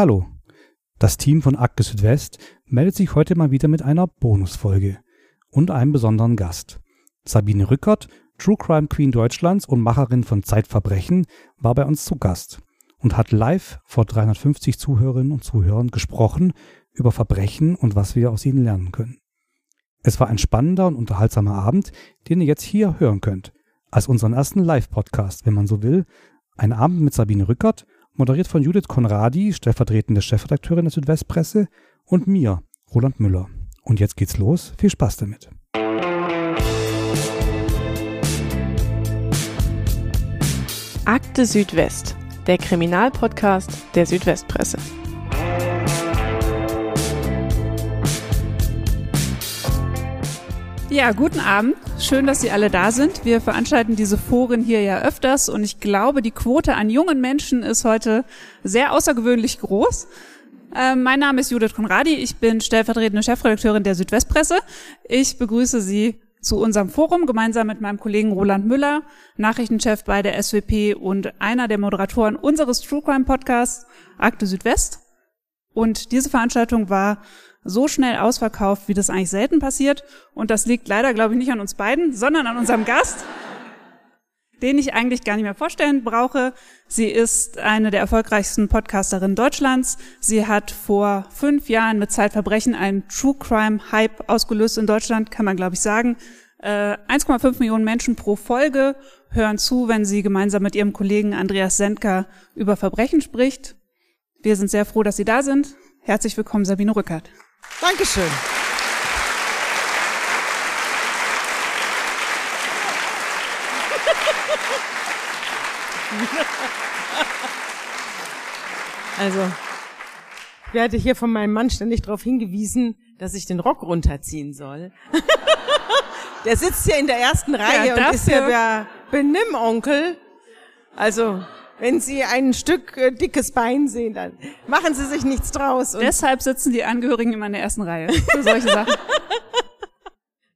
Hallo. Das Team von Akte Südwest meldet sich heute mal wieder mit einer Bonusfolge und einem besonderen Gast. Sabine Rückert, True Crime Queen Deutschlands und Macherin von Zeitverbrechen, war bei uns zu Gast und hat live vor 350 Zuhörerinnen und Zuhörern gesprochen über Verbrechen und was wir aus ihnen lernen können. Es war ein spannender und unterhaltsamer Abend, den ihr jetzt hier hören könnt, als unseren ersten Live-Podcast, wenn man so will, ein Abend mit Sabine Rückert, moderiert von Judith Konradi, stellvertretende Chefredakteurin der Südwestpresse, und mir, Roland Müller. Und jetzt geht's los. Viel Spaß damit. Akte Südwest, der Kriminalpodcast der Südwestpresse. Ja, guten Abend. Schön, dass Sie alle da sind. Wir veranstalten diese Foren hier ja öfters und ich glaube, die Quote an jungen Menschen ist heute sehr außergewöhnlich groß. Ähm, mein Name ist Judith Konradi. Ich bin stellvertretende Chefredakteurin der Südwestpresse. Ich begrüße Sie zu unserem Forum gemeinsam mit meinem Kollegen Roland Müller, Nachrichtenchef bei der SWP und einer der Moderatoren unseres True Crime Podcasts Akte Südwest. Und diese Veranstaltung war so schnell ausverkauft, wie das eigentlich selten passiert. Und das liegt leider, glaube ich, nicht an uns beiden, sondern an unserem Gast, den ich eigentlich gar nicht mehr vorstellen brauche. Sie ist eine der erfolgreichsten Podcasterinnen Deutschlands. Sie hat vor fünf Jahren mit Zeitverbrechen einen True Crime Hype ausgelöst in Deutschland, kann man, glaube ich, sagen. 1,5 äh, Millionen Menschen pro Folge hören zu, wenn sie gemeinsam mit ihrem Kollegen Andreas Sendker über Verbrechen spricht. Wir sind sehr froh, dass Sie da sind. Herzlich willkommen, Sabine Rückert. Dankeschön. Also, ich werde hier von meinem Mann ständig darauf hingewiesen, dass ich den Rock runterziehen soll. der sitzt hier in der ersten Reihe ja, und ist ja der Benimm-Onkel. Also, wenn Sie ein Stück äh, dickes Bein sehen, dann machen Sie sich nichts draus. Und Deshalb sitzen die Angehörigen immer in der ersten Reihe für solche Sachen.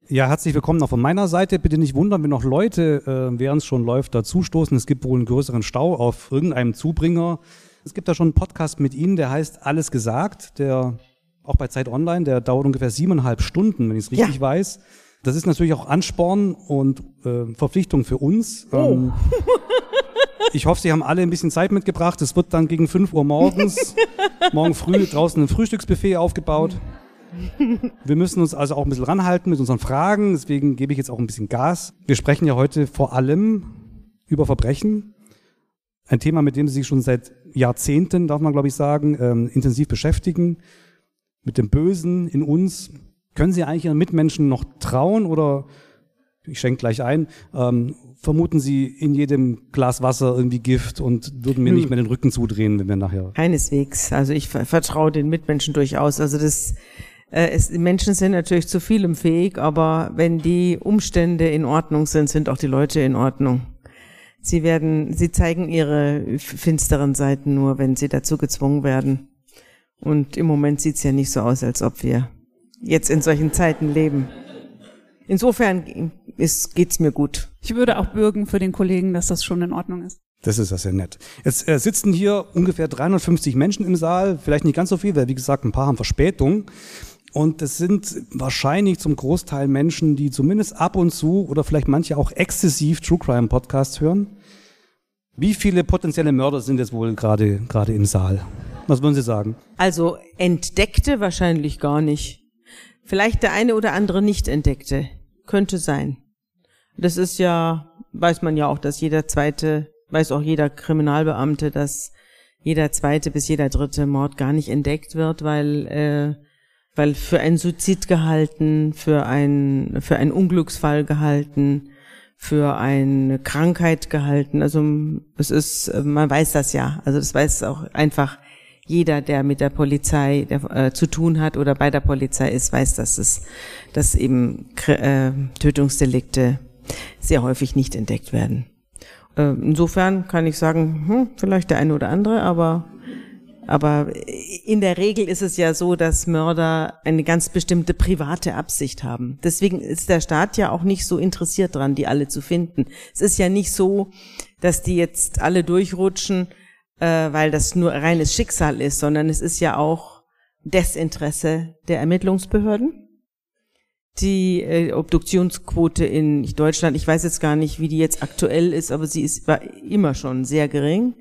Ja, herzlich willkommen auch von meiner Seite. Bitte nicht wundern, wenn noch Leute, äh, während es schon läuft, dazustoßen. Es gibt wohl einen größeren Stau auf irgendeinem Zubringer. Es gibt da schon einen Podcast mit Ihnen, der heißt Alles gesagt, der auch bei Zeit Online, der dauert ungefähr siebeneinhalb Stunden, wenn ich es richtig ja. weiß. Das ist natürlich auch Ansporn und äh, Verpflichtung für uns. Oh. Ähm, ich hoffe, Sie haben alle ein bisschen Zeit mitgebracht. Es wird dann gegen 5 Uhr morgens, morgen früh draußen ein Frühstücksbuffet aufgebaut. Wir müssen uns also auch ein bisschen ranhalten mit unseren Fragen. Deswegen gebe ich jetzt auch ein bisschen Gas. Wir sprechen ja heute vor allem über Verbrechen. Ein Thema, mit dem Sie sich schon seit Jahrzehnten, darf man glaube ich sagen, ähm, intensiv beschäftigen. Mit dem Bösen in uns. Können Sie eigentlich Ihren Mitmenschen noch trauen oder ich schenke gleich ein, ähm, vermuten Sie in jedem Glas Wasser irgendwie Gift und würden mir hm. nicht mehr den Rücken zudrehen, wenn wir nachher. Keineswegs. Also ich vertraue den Mitmenschen durchaus. Also das äh, es, Menschen sind natürlich zu vielem fähig, aber wenn die Umstände in Ordnung sind, sind auch die Leute in Ordnung. Sie werden, sie zeigen ihre finsteren Seiten nur, wenn sie dazu gezwungen werden. Und im Moment sieht's ja nicht so aus, als ob wir jetzt in solchen Zeiten leben. Insofern ist, geht's mir gut. Ich würde auch bürgen für den Kollegen, dass das schon in Ordnung ist. Das ist ja sehr nett. Jetzt äh, sitzen hier ungefähr 350 Menschen im Saal, vielleicht nicht ganz so viel, weil wie gesagt, ein paar haben Verspätung. Und es sind wahrscheinlich zum Großteil Menschen, die zumindest ab und zu oder vielleicht manche auch exzessiv True Crime Podcasts hören. Wie viele potenzielle Mörder sind jetzt wohl gerade gerade im Saal? Was würden Sie sagen? Also entdeckte wahrscheinlich gar nicht. Vielleicht der eine oder andere nicht entdeckte. Könnte sein. Das ist ja, weiß man ja auch, dass jeder zweite, weiß auch jeder Kriminalbeamte, dass jeder zweite bis jeder dritte Mord gar nicht entdeckt wird, weil, äh, weil für einen Suizid gehalten, für ein, für einen Unglücksfall gehalten, für eine Krankheit gehalten. Also es ist, man weiß das ja. Also das weiß auch einfach jeder, der mit der Polizei der, äh, zu tun hat oder bei der Polizei ist, weiß, dass es, dass eben äh, Tötungsdelikte sehr häufig nicht entdeckt werden. Äh, insofern kann ich sagen, hm, vielleicht der eine oder andere, aber aber in der Regel ist es ja so, dass Mörder eine ganz bestimmte private Absicht haben. Deswegen ist der Staat ja auch nicht so interessiert dran, die alle zu finden. Es ist ja nicht so, dass die jetzt alle durchrutschen äh, weil das nur reines Schicksal ist, sondern es ist ja auch Desinteresse der Ermittlungsbehörden. Die äh, Obduktionsquote in Deutschland, ich weiß jetzt gar nicht, wie die jetzt aktuell ist, aber sie ist war immer schon sehr gering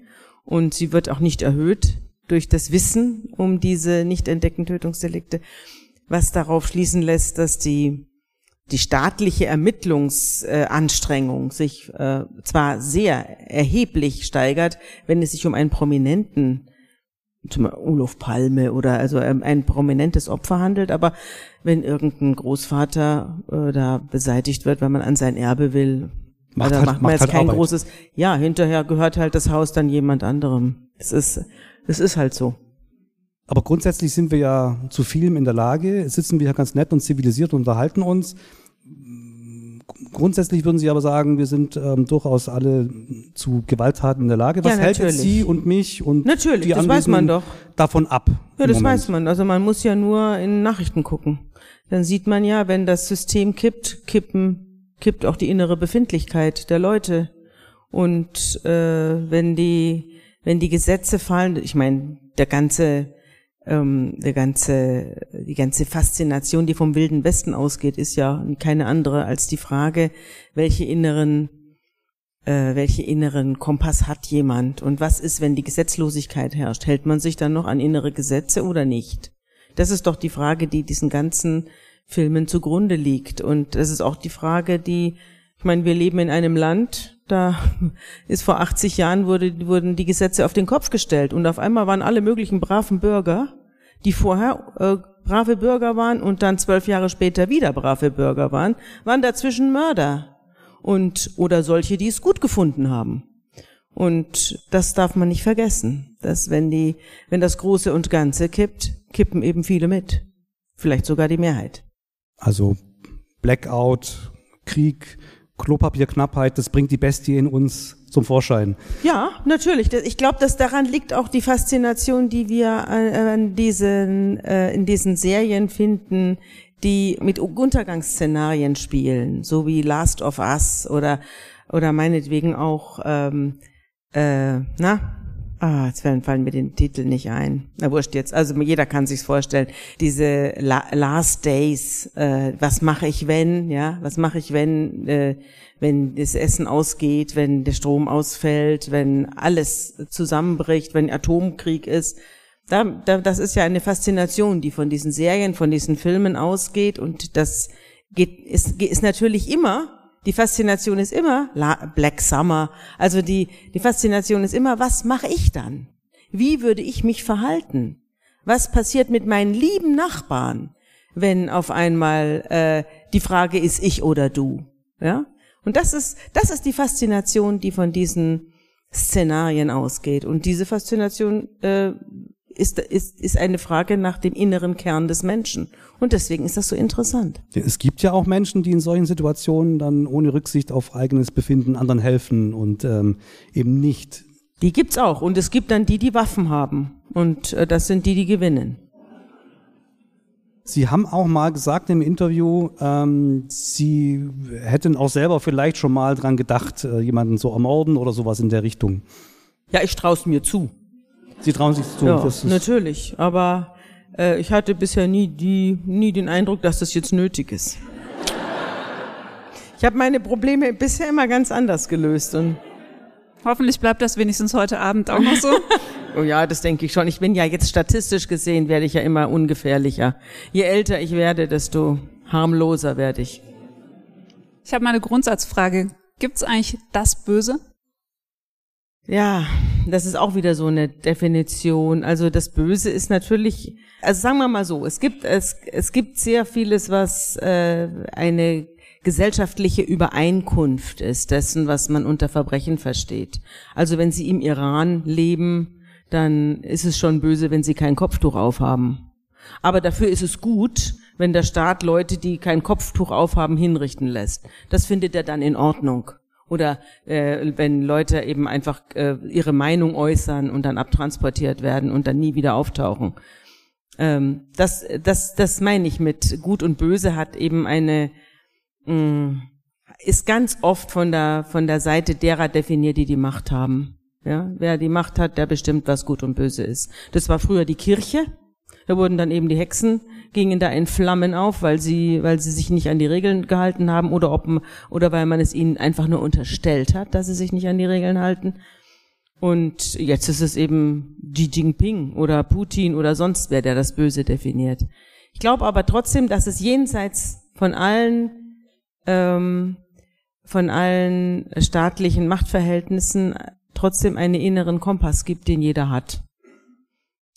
und sie wird auch nicht erhöht durch das Wissen um diese nicht entdeckten Tötungsdelikte, was darauf schließen lässt, dass die die staatliche Ermittlungsanstrengung sich äh, zwar sehr erheblich steigert, wenn es sich um einen prominenten zum Olof Palme oder also ähm, ein prominentes Opfer handelt, aber wenn irgendein Großvater äh, da beseitigt wird, weil man an sein Erbe will, macht, also halt, macht man macht jetzt halt kein Arbeit. großes, ja, hinterher gehört halt das Haus dann jemand anderem. Es ist, es ist halt so. Aber grundsätzlich sind wir ja zu vielem in der Lage, sitzen wir ja ganz nett und zivilisiert und unterhalten uns. Grundsätzlich würden Sie aber sagen, wir sind ähm, durchaus alle zu Gewalttaten in der Lage. Was ja, hält jetzt Sie und mich und natürlich, die das weiß man doch. davon ab? Ja, das Moment? weiß man. Also man muss ja nur in Nachrichten gucken. Dann sieht man ja, wenn das System kippt, kippen, kippt auch die innere Befindlichkeit der Leute. Und äh, wenn die wenn die Gesetze fallen, ich meine, der ganze ähm, der ganze, die ganze Faszination, die vom Wilden Westen ausgeht, ist ja keine andere als die Frage, welche inneren, äh, welche inneren Kompass hat jemand und was ist, wenn die Gesetzlosigkeit herrscht? Hält man sich dann noch an innere Gesetze oder nicht? Das ist doch die Frage, die diesen ganzen Filmen zugrunde liegt. Und das ist auch die Frage, die, ich meine, wir leben in einem Land, da ist vor 80 Jahren wurde, wurden die Gesetze auf den Kopf gestellt und auf einmal waren alle möglichen braven Bürger, die vorher äh, brave Bürger waren und dann zwölf Jahre später wieder brave Bürger waren, waren dazwischen Mörder und oder solche, die es gut gefunden haben. Und das darf man nicht vergessen, dass wenn die, wenn das Große und Ganze kippt, kippen eben viele mit, vielleicht sogar die Mehrheit. Also Blackout, Krieg, Klopapierknappheit, das bringt die Bestie in uns zum Vorschein. Ja, natürlich. Ich glaube, dass daran liegt auch die Faszination, die wir an diesen, äh, in diesen Serien finden, die mit Untergangsszenarien spielen, so wie Last of Us oder oder meinetwegen auch ähm, äh, na Ah, jetzt fallen mir den Titel nicht ein. Na wurscht jetzt. Also jeder kann sich's vorstellen. Diese La Last Days. Äh, was mache ich wenn? Ja, was mache ich wenn? Äh, wenn das Essen ausgeht, wenn der Strom ausfällt, wenn alles zusammenbricht, wenn Atomkrieg ist. Da, da, das ist ja eine Faszination, die von diesen Serien, von diesen Filmen ausgeht und das geht, ist, ist natürlich immer die Faszination ist immer Black Summer. Also die, die Faszination ist immer, was mache ich dann? Wie würde ich mich verhalten? Was passiert mit meinen lieben Nachbarn, wenn auf einmal äh, die Frage ist ich oder du? Ja? Und das ist, das ist die Faszination, die von diesen Szenarien ausgeht. Und diese Faszination äh, ist, ist, ist eine Frage nach dem inneren Kern des Menschen. Und deswegen ist das so interessant. Es gibt ja auch Menschen, die in solchen Situationen dann ohne Rücksicht auf eigenes Befinden anderen helfen und ähm, eben nicht. Die gibt's auch. Und es gibt dann die, die Waffen haben. Und äh, das sind die, die gewinnen. Sie haben auch mal gesagt im Interview, ähm, Sie hätten auch selber vielleicht schon mal dran gedacht, äh, jemanden zu ermorden oder sowas in der Richtung. Ja, ich traue es mir zu. Sie trauen sich zu. Ja, natürlich. Aber äh, ich hatte bisher nie die, nie den Eindruck, dass das jetzt nötig ist. Ich habe meine Probleme bisher immer ganz anders gelöst und Hoffentlich bleibt das wenigstens heute Abend auch noch so. oh ja, das denke ich schon. Ich bin ja jetzt statistisch gesehen, werde ich ja immer ungefährlicher. Je älter ich werde, desto harmloser werde ich. Ich habe mal eine Grundsatzfrage. Gibt es eigentlich das Böse? Ja, das ist auch wieder so eine Definition. Also das Böse ist natürlich, also sagen wir mal so, es gibt es es gibt sehr vieles, was äh, eine gesellschaftliche Übereinkunft ist dessen, was man unter Verbrechen versteht. Also wenn Sie im Iran leben, dann ist es schon böse, wenn Sie kein Kopftuch aufhaben. Aber dafür ist es gut, wenn der Staat Leute, die kein Kopftuch aufhaben, hinrichten lässt. Das findet er dann in Ordnung oder äh, wenn Leute eben einfach äh, ihre Meinung äußern und dann abtransportiert werden und dann nie wieder auftauchen. Ähm, das, das, das meine ich mit Gut und Böse hat eben eine mh, mm, ist ganz oft von der von der Seite derer definiert, die die Macht haben. Ja, wer die Macht hat, der bestimmt, was gut und böse ist. Das war früher die Kirche. Da wurden dann eben die Hexen, gingen da in Flammen auf, weil sie, weil sie sich nicht an die Regeln gehalten haben oder ob, oder weil man es ihnen einfach nur unterstellt hat, dass sie sich nicht an die Regeln halten. Und jetzt ist es eben Xi Jinping oder Putin oder sonst wer, der das Böse definiert. Ich glaube aber trotzdem, dass es jenseits von allen, ähm, von allen staatlichen Machtverhältnissen trotzdem einen inneren Kompass gibt, den jeder hat.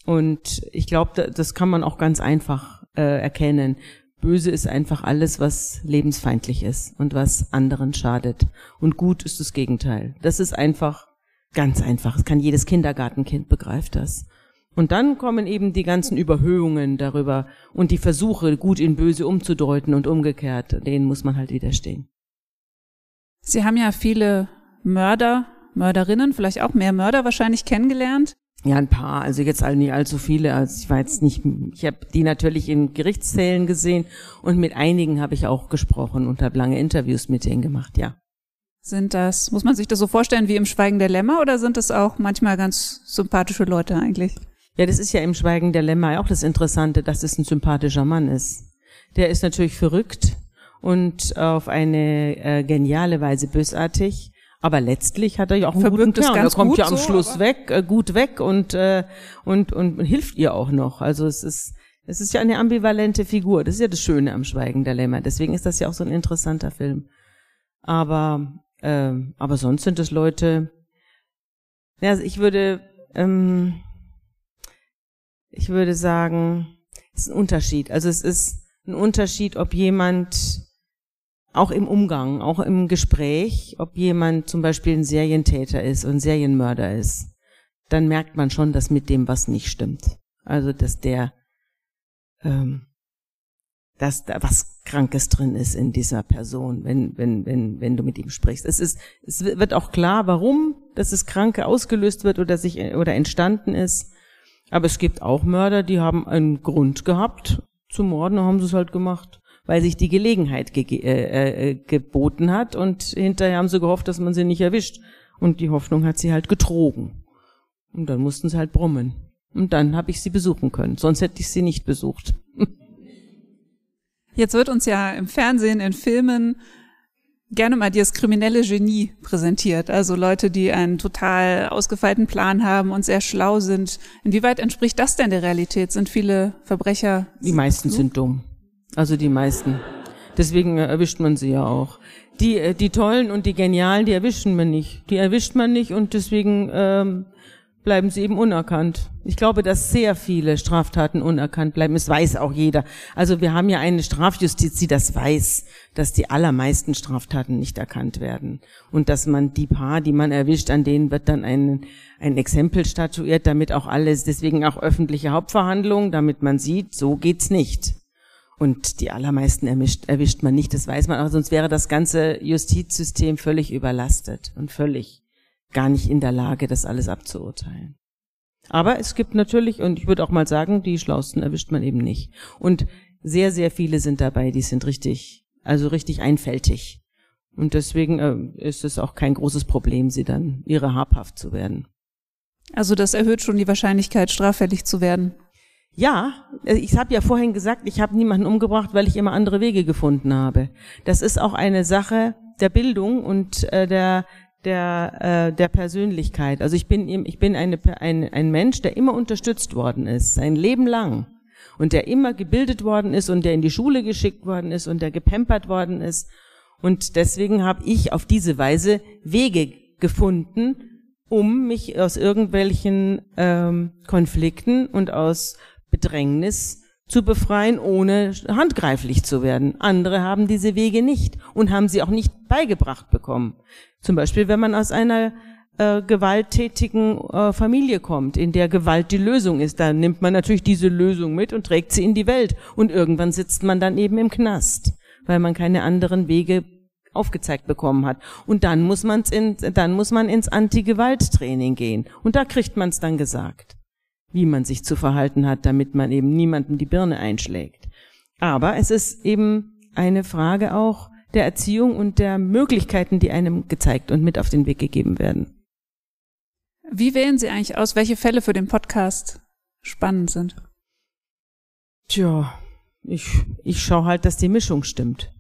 Und ich glaube, das kann man auch ganz einfach äh, erkennen. Böse ist einfach alles, was lebensfeindlich ist und was anderen schadet. Und gut ist das Gegenteil. Das ist einfach ganz einfach. Das kann jedes Kindergartenkind begreift das. Und dann kommen eben die ganzen Überhöhungen darüber und die Versuche, gut in böse umzudeuten und umgekehrt. Denen muss man halt widerstehen. Sie haben ja viele Mörder, Mörderinnen, vielleicht auch mehr Mörder wahrscheinlich kennengelernt. Ja, ein paar, also jetzt all nicht allzu viele. Also ich war jetzt nicht, ich habe die natürlich in Gerichtszählen gesehen und mit einigen habe ich auch gesprochen und habe lange Interviews mit denen gemacht, ja. Sind das, muss man sich das so vorstellen wie im Schweigen der Lämmer oder sind das auch manchmal ganz sympathische Leute eigentlich? Ja, das ist ja im Schweigen der Lämmer auch das Interessante, dass es ein sympathischer Mann ist. Der ist natürlich verrückt und auf eine äh, geniale Weise bösartig aber letztlich hat er ja auch einen Verbirgt guten Kern. Er kommt ja am so, Schluss weg, äh, gut weg und, äh, und, und, und hilft ihr auch noch. Also es ist, es ist ja eine ambivalente Figur. Das ist ja das Schöne am Schweigen der Lämmer. Deswegen ist das ja auch so ein interessanter Film. Aber, äh, aber sonst sind es Leute, ja, also ich würde, ähm, ich würde sagen, es ist ein Unterschied. Also es ist ein Unterschied, ob jemand auch im Umgang, auch im Gespräch, ob jemand zum Beispiel ein Serientäter ist und Serienmörder ist, dann merkt man schon, dass mit dem was nicht stimmt. Also dass der, ähm, dass da was Krankes drin ist in dieser Person, wenn wenn wenn wenn du mit ihm sprichst. Es ist, es wird auch klar, warum, dass es Kranke ausgelöst wird oder sich oder entstanden ist. Aber es gibt auch Mörder, die haben einen Grund gehabt zu morden, haben sie es halt gemacht weil sich die Gelegenheit ge äh, äh, geboten hat und hinterher haben sie gehofft, dass man sie nicht erwischt. Und die Hoffnung hat sie halt getrogen. Und dann mussten sie halt brummen. Und dann habe ich sie besuchen können. Sonst hätte ich sie nicht besucht. Jetzt wird uns ja im Fernsehen, in Filmen gerne mal das kriminelle Genie präsentiert. Also Leute, die einen total ausgefeilten Plan haben und sehr schlau sind. Inwieweit entspricht das denn der Realität? Sind viele Verbrecher? Die meisten sind dumm. Also die meisten. Deswegen erwischt man sie ja auch. Die, äh, die Tollen und die Genialen, die erwischen man nicht. Die erwischt man nicht und deswegen ähm, bleiben sie eben unerkannt. Ich glaube, dass sehr viele Straftaten unerkannt bleiben. Es weiß auch jeder. Also wir haben ja eine Strafjustiz, die das weiß, dass die allermeisten Straftaten nicht erkannt werden. Und dass man die paar, die man erwischt, an denen wird dann ein, ein Exempel statuiert, damit auch alles, deswegen auch öffentliche Hauptverhandlungen, damit man sieht, so geht's nicht. Und die allermeisten erwischt, erwischt man nicht, das weiß man, aber sonst wäre das ganze Justizsystem völlig überlastet und völlig gar nicht in der Lage, das alles abzuurteilen. Aber es gibt natürlich, und ich würde auch mal sagen, die Schlausten erwischt man eben nicht. Und sehr, sehr viele sind dabei, die sind richtig, also richtig einfältig. Und deswegen äh, ist es auch kein großes Problem, sie dann ihre habhaft zu werden. Also das erhöht schon die Wahrscheinlichkeit, straffällig zu werden. Ja, äh, ich habe ja vorhin gesagt, ich habe niemanden umgebracht, weil ich immer andere Wege gefunden habe. Das ist auch eine Sache der Bildung und äh, der der äh, der Persönlichkeit. Also ich bin ich bin eine, ein ein Mensch, der immer unterstützt worden ist, sein Leben lang und der immer gebildet worden ist und der in die Schule geschickt worden ist und der gepempert worden ist und deswegen habe ich auf diese Weise Wege gefunden, um mich aus irgendwelchen ähm, Konflikten und aus Bedrängnis zu befreien, ohne handgreiflich zu werden. Andere haben diese Wege nicht und haben sie auch nicht beigebracht bekommen. Zum Beispiel, wenn man aus einer äh, gewalttätigen äh, Familie kommt, in der Gewalt die Lösung ist, dann nimmt man natürlich diese Lösung mit und trägt sie in die Welt. Und irgendwann sitzt man dann eben im Knast, weil man keine anderen Wege aufgezeigt bekommen hat. Und dann muss, man's in, dann muss man ins Anti-Gewalt-Training gehen. Und da kriegt man es dann gesagt wie man sich zu verhalten hat, damit man eben niemandem die Birne einschlägt. Aber es ist eben eine Frage auch der Erziehung und der Möglichkeiten, die einem gezeigt und mit auf den Weg gegeben werden. Wie wählen Sie eigentlich aus, welche Fälle für den Podcast spannend sind? Tja, ich, ich schaue halt, dass die Mischung stimmt.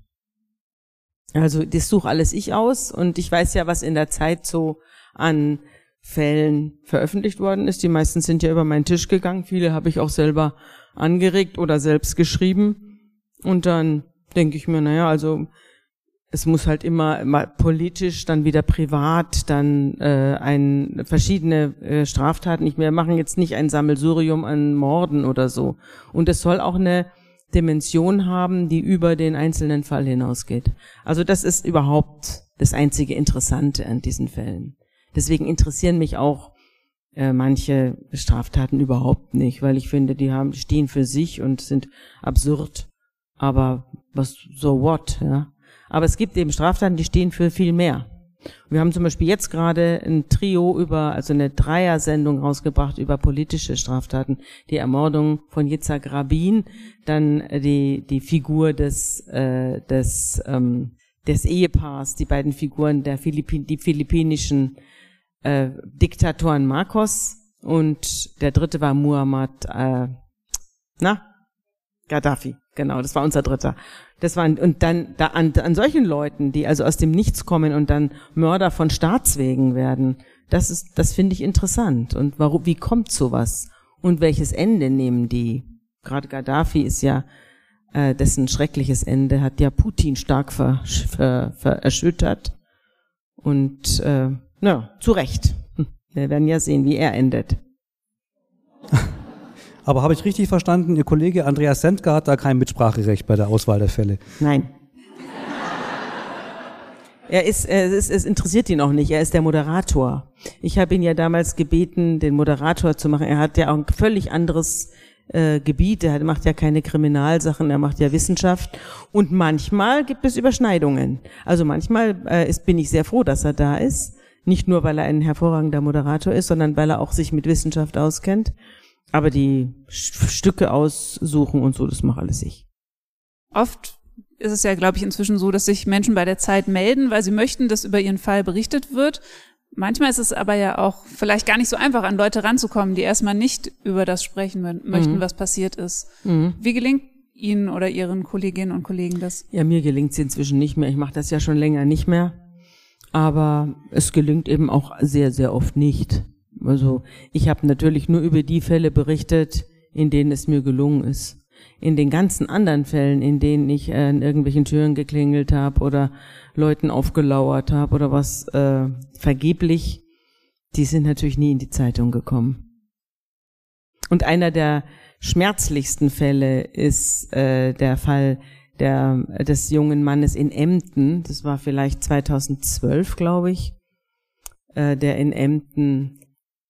Also das suche alles ich aus und ich weiß ja, was in der Zeit so an Fällen veröffentlicht worden ist. Die meisten sind ja über meinen Tisch gegangen. Viele habe ich auch selber angeregt oder selbst geschrieben. Und dann denke ich mir, naja, also es muss halt immer, immer politisch, dann wieder privat, dann äh, ein verschiedene äh, Straftaten. Ich, wir machen jetzt nicht ein Sammelsurium an Morden oder so. Und es soll auch eine Dimension haben, die über den einzelnen Fall hinausgeht. Also das ist überhaupt das einzige Interessante an diesen Fällen. Deswegen interessieren mich auch äh, manche Straftaten überhaupt nicht, weil ich finde, die haben stehen für sich und sind absurd. Aber was so what, ja? Aber es gibt eben Straftaten, die stehen für viel mehr. Wir haben zum Beispiel jetzt gerade ein Trio über, also eine Dreier-Sendung rausgebracht über politische Straftaten. Die Ermordung von Yitzhak Rabin, dann die, die Figur des, äh, des, ähm, des Ehepaars, die beiden Figuren der Philippin, die philippinischen äh, Diktatoren Marcos und der dritte war Muhammad, äh, na, Gaddafi. Genau, das war unser dritter. Das waren, und dann da an, an solchen Leuten, die also aus dem Nichts kommen und dann Mörder von Staatswegen werden, das ist, das finde ich interessant. Und warum, wie kommt sowas? Und welches Ende nehmen die? Gerade Gaddafi ist ja, äh, dessen schreckliches Ende hat ja Putin stark ver, ver, ver erschüttert. Und äh, na, zu Recht. Hm, wir werden ja sehen, wie er endet. Aber habe ich richtig verstanden, Ihr Kollege Andreas Sendker hat da kein Mitspracherecht bei der Auswahl der Fälle? Nein. Er ist, er ist, es interessiert ihn auch nicht. Er ist der Moderator. Ich habe ihn ja damals gebeten, den Moderator zu machen. Er hat ja auch ein völlig anderes äh, Gebiet. Er macht ja keine Kriminalsachen, er macht ja Wissenschaft. Und manchmal gibt es Überschneidungen. Also manchmal äh, ist, bin ich sehr froh, dass er da ist. Nicht nur, weil er ein hervorragender Moderator ist, sondern weil er auch sich mit Wissenschaft auskennt. Aber die Stücke aussuchen und so, das mache alles ich. Oft ist es ja, glaube ich, inzwischen so, dass sich Menschen bei der Zeit melden, weil sie möchten, dass über ihren Fall berichtet wird. Manchmal ist es aber ja auch vielleicht gar nicht so einfach, an Leute ranzukommen, die erstmal nicht über das sprechen möchten, mhm. was passiert ist. Mhm. Wie gelingt Ihnen oder Ihren Kolleginnen und Kollegen das? Ja, mir gelingt es inzwischen nicht mehr. Ich mache das ja schon länger nicht mehr. Aber es gelingt eben auch sehr, sehr oft nicht. Also ich habe natürlich nur über die Fälle berichtet, in denen es mir gelungen ist. In den ganzen anderen Fällen, in denen ich äh, in irgendwelchen Türen geklingelt habe oder Leuten aufgelauert habe oder was äh, vergeblich, die sind natürlich nie in die Zeitung gekommen. Und einer der schmerzlichsten Fälle ist äh, der Fall der, des jungen Mannes in Emden. Das war vielleicht 2012, glaube ich, äh, der in Emden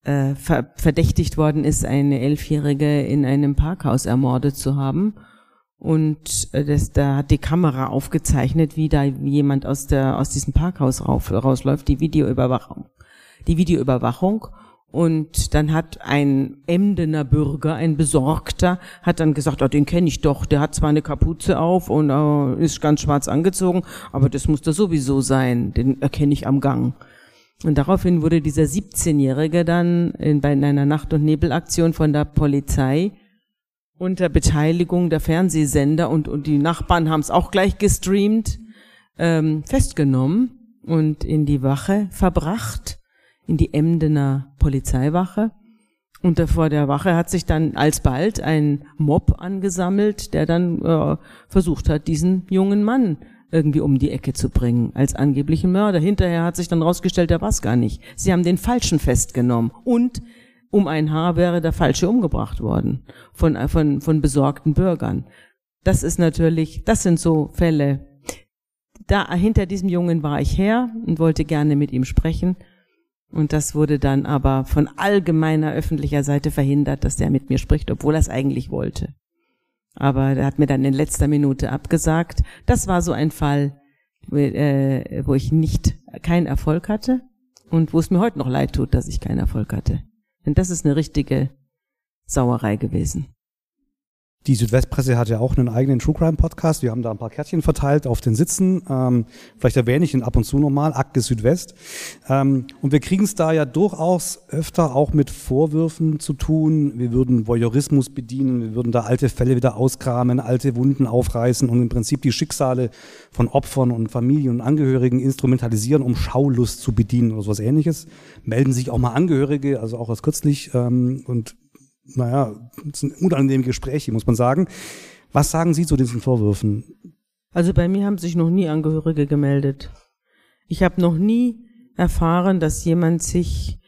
äh, ver verdächtigt worden ist, eine Elfjährige in einem Parkhaus ermordet zu haben. Und äh, das, da hat die Kamera aufgezeichnet, wie da jemand aus der aus diesem Parkhaus rauf, rausläuft, die Videoüberwachung. Die Videoüberwachung. Und dann hat ein Emdener Bürger, ein Besorgter, hat dann gesagt, oh, den kenne ich doch, der hat zwar eine Kapuze auf und äh, ist ganz schwarz angezogen, aber das muss da sowieso sein, den erkenne ich am Gang. Und daraufhin wurde dieser 17-Jährige dann in, bei einer Nacht- und Nebelaktion von der Polizei unter Beteiligung der Fernsehsender und, und die Nachbarn haben es auch gleich gestreamt, ähm, festgenommen und in die Wache verbracht, in die Emdener Polizeiwache. Und vor der Wache hat sich dann alsbald ein Mob angesammelt, der dann äh, versucht hat, diesen jungen Mann irgendwie um die Ecke zu bringen als angeblichen Mörder. Hinterher hat sich dann rausgestellt, der war es gar nicht. Sie haben den Falschen festgenommen und um ein Haar wäre der Falsche umgebracht worden von, von, von besorgten Bürgern. Das ist natürlich, das sind so Fälle. Da hinter diesem Jungen war ich her und wollte gerne mit ihm sprechen. Und das wurde dann aber von allgemeiner öffentlicher Seite verhindert, dass der mit mir spricht, obwohl er es eigentlich wollte aber er hat mir dann in letzter Minute abgesagt. Das war so ein Fall, äh, wo ich nicht keinen Erfolg hatte und wo es mir heute noch leid tut, dass ich keinen Erfolg hatte. Denn das ist eine richtige Sauerei gewesen. Die Südwestpresse hat ja auch einen eigenen True Crime Podcast. Wir haben da ein paar Kärtchen verteilt auf den Sitzen. Ähm, vielleicht erwähne ich ihn ab und zu nochmal, Akte Südwest. Ähm, und wir kriegen es da ja durchaus öfter auch mit Vorwürfen zu tun. Wir würden Voyeurismus bedienen, wir würden da alte Fälle wieder auskramen, alte Wunden aufreißen und im Prinzip die Schicksale von Opfern und Familien und Angehörigen instrumentalisieren, um Schaulust zu bedienen oder sowas ähnliches. Melden sich auch mal Angehörige, also auch erst kürzlich, ähm, und naja, es sind unangenehme Gespräche, muss man sagen. Was sagen Sie zu diesen Vorwürfen? Also bei mir haben sich noch nie Angehörige gemeldet. Ich habe noch nie erfahren, dass jemand sich